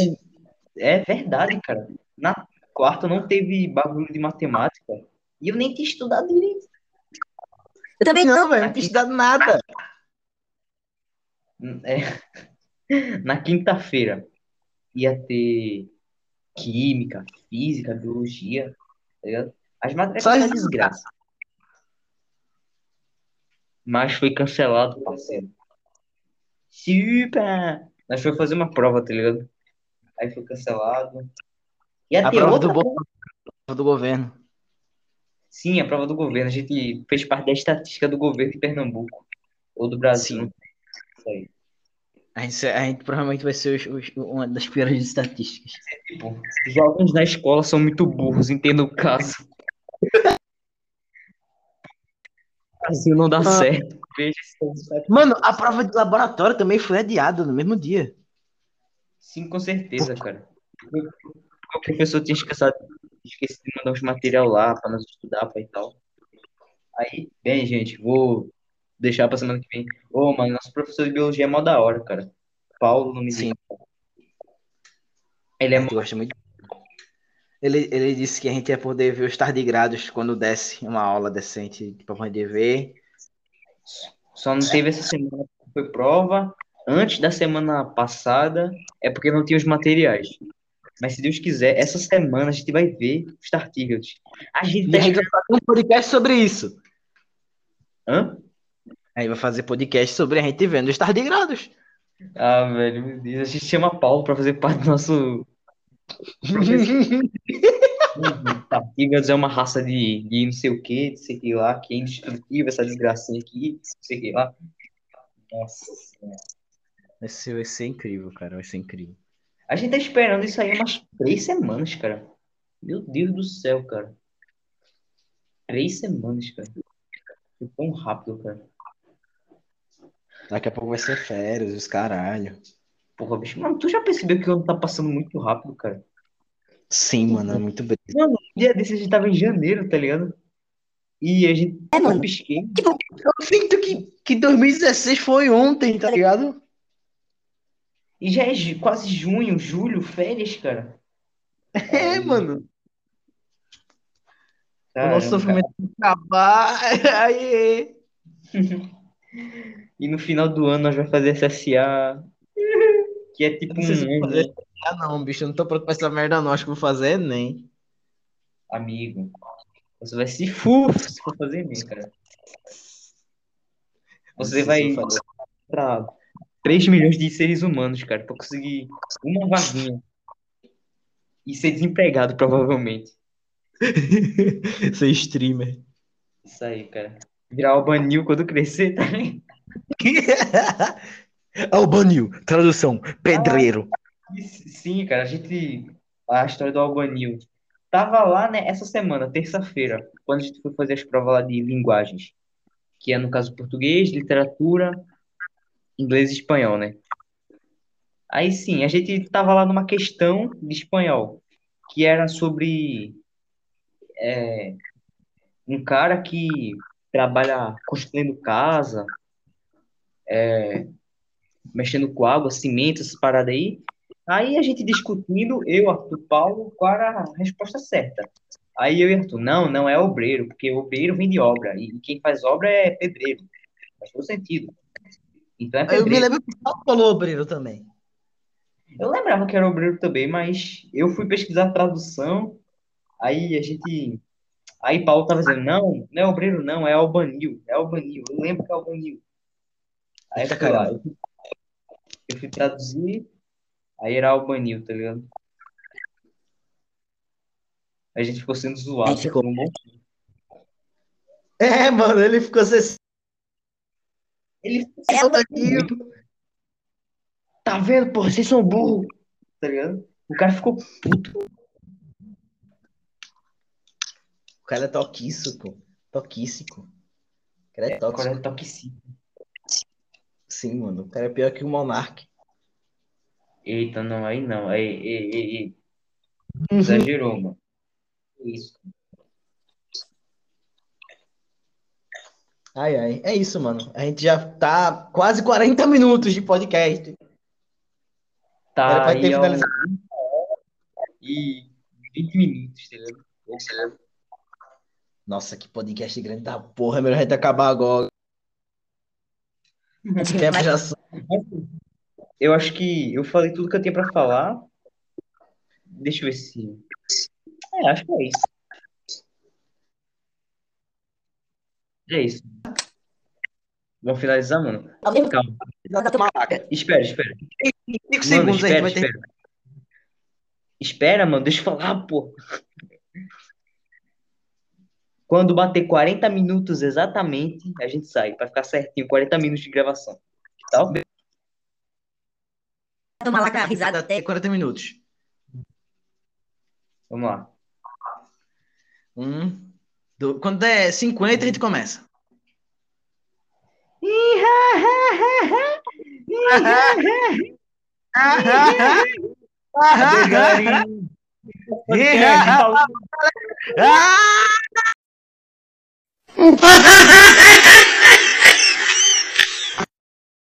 É verdade, cara. Na quarta não teve bagulho de matemática. E eu nem tinha estudado direito. Eu também não. Não, velho, não tinha estudado nada. É. Na quinta-feira ia ter química, física, biologia, tá ligado? As matérias Só desgraça. Mas foi cancelado, parceiro. Super! Nós foi fazer uma prova, tá ligado? Aí foi cancelado. Ia A prova outra do, bo- prova do governo. Sim, a prova do governo. A gente fez parte da estatística do governo de Pernambuco. Ou do Brasil. Sim. Isso aí. A gente, a gente provavelmente vai ser os- os- uma das piores estatísticas. Tipo, jovens na escola são muito burros, entenda o caso. Brasil não dá Ah. certo. Mano, a prova de laboratório também foi adiada no mesmo dia. Sim, com certeza, cara. O professor tinha esquecido, esquecido de mandar uns material lá para nós estudar pra e tal. Aí, bem, gente, vou deixar pra semana que vem. Ô, mano, nosso professor de biologia é mó da hora, cara. Paulo, não me Sim. Ele é mó muito. Ele, ele disse que a gente ia poder ver os tardigrados quando desse uma aula decente pra poder ver. Só não teve essa semana que foi prova. Antes da semana passada, é porque não tinha os materiais. Mas se Deus quiser, essa semana a gente vai ver os tartígrados. A gente a gente vai fazer um podcast sobre isso. Hã? Aí vai fazer podcast sobre a gente vendo os tardigrados. Ah, velho, meu Deus. A gente chama Paulo pra fazer parte do nosso. Tartígrados é uma raça de, de não sei o que, de sei o que lá, que é indestrutível, essa desgracinha aqui, não sei o que lá. Nossa ser, vai ser incrível, cara. Vai ser incrível. A gente tá esperando isso aí umas três semanas, cara. Meu Deus do céu, cara. Três semanas, cara. Foi tão rápido, cara. Daqui a pouco vai ser férias, os caralho. Porra, bicho. Mano, tu já percebeu que o ano tá passando muito rápido, cara? Sim, mano, é muito brisa. Mano, um dia desse a gente tava em janeiro, tá ligado? E a gente É, mano. pisquei. Eu sinto que, que 2016 foi ontem, tá ligado? E já é quase junho, julho, férias, cara. É, mano. O Caramba, nosso sofrimento vai acabar. Aí. E no final do ano nós vamos fazer SSA. Que é tipo Não sei um fazer. Ah, não, bicho, eu não tô pronto pra essa merda, não. Acho que eu vou fazer nem. amigo. Você vai se fu se for fazer Enem, cara. Você vai para 3 milhões de seres humanos, cara, pra conseguir uma vaguinha. E ser desempregado, provavelmente. Ser streamer. Isso aí, cara. Virar albanil quando crescer, tá? Albanil, tradução, pedreiro. E Sim, cara, a gente. A história do Albanil. Tava lá, né, essa semana, terça-feira, quando a gente foi fazer as provas lá de linguagens. que é no caso português, literatura, inglês e espanhol, né? Aí sim, a gente tava lá numa questão de espanhol, que era sobre é, um cara que trabalha construindo casa, é, mexendo com água, cimento, essas paradas aí. Aí a gente discutindo, eu, Arthur, Paulo, qual era a resposta certa. Aí eu e Arthur, não, não é obreiro, porque obreiro vem de obra, e quem faz obra é pedreiro. Faz todo sentido. Então é Eu me pedreiro. lembro que o Paulo falou obreiro também. Eu lembrava que era obreiro também, mas eu fui pesquisar a tradução, aí a gente. Aí Paulo tava dizendo, não, não é obreiro, não, é albanil, é albanil, eu lembro que é albanil. Aí Eita, fui lá, eu fui, eu fui traduzir, aí era albanil, tá ligado? A gente ficou sendo zoado ficou. um É, mano, ele ficou assim. Ele É o muito. Tá vendo, pô, vocês são burros, tá ligado? O cara ficou puto. O cara é toquíssico. Toquíssico. O cara é O cara tóxico. é toxicista. Sim, mano. O cara é pior que o Monark. Eita, não, aí não. Aí, ei, ei. Uhum. Exagerou, mano. Isso. Ai, ai. É isso, mano. A gente já tá quase 40 minutos de podcast. Tá Era pra ter aí ao- finalizado. e 20 minutos, ligado? Nossa, que podcast grande da porra. É melhor a gente acabar agora. Esse tempo já Eu acho que eu falei tudo que eu tinha pra falar. Deixa eu ver se. É, acho que é isso. É isso. Vamos finalizar, mano? Mesmo Calma. Espera, espera. 5 Mano, segundos aí, espera, vai ter. espera. Espera, mano, deixa eu falar, pô. Quando bater 40 minutos exatamente, a gente sai, pra ficar certinho, 40 minutos de gravação. Tá? tomar lá com a risada até. 40 minutos. Vamos lá. Um, dois. Quando der 50, a gente começa.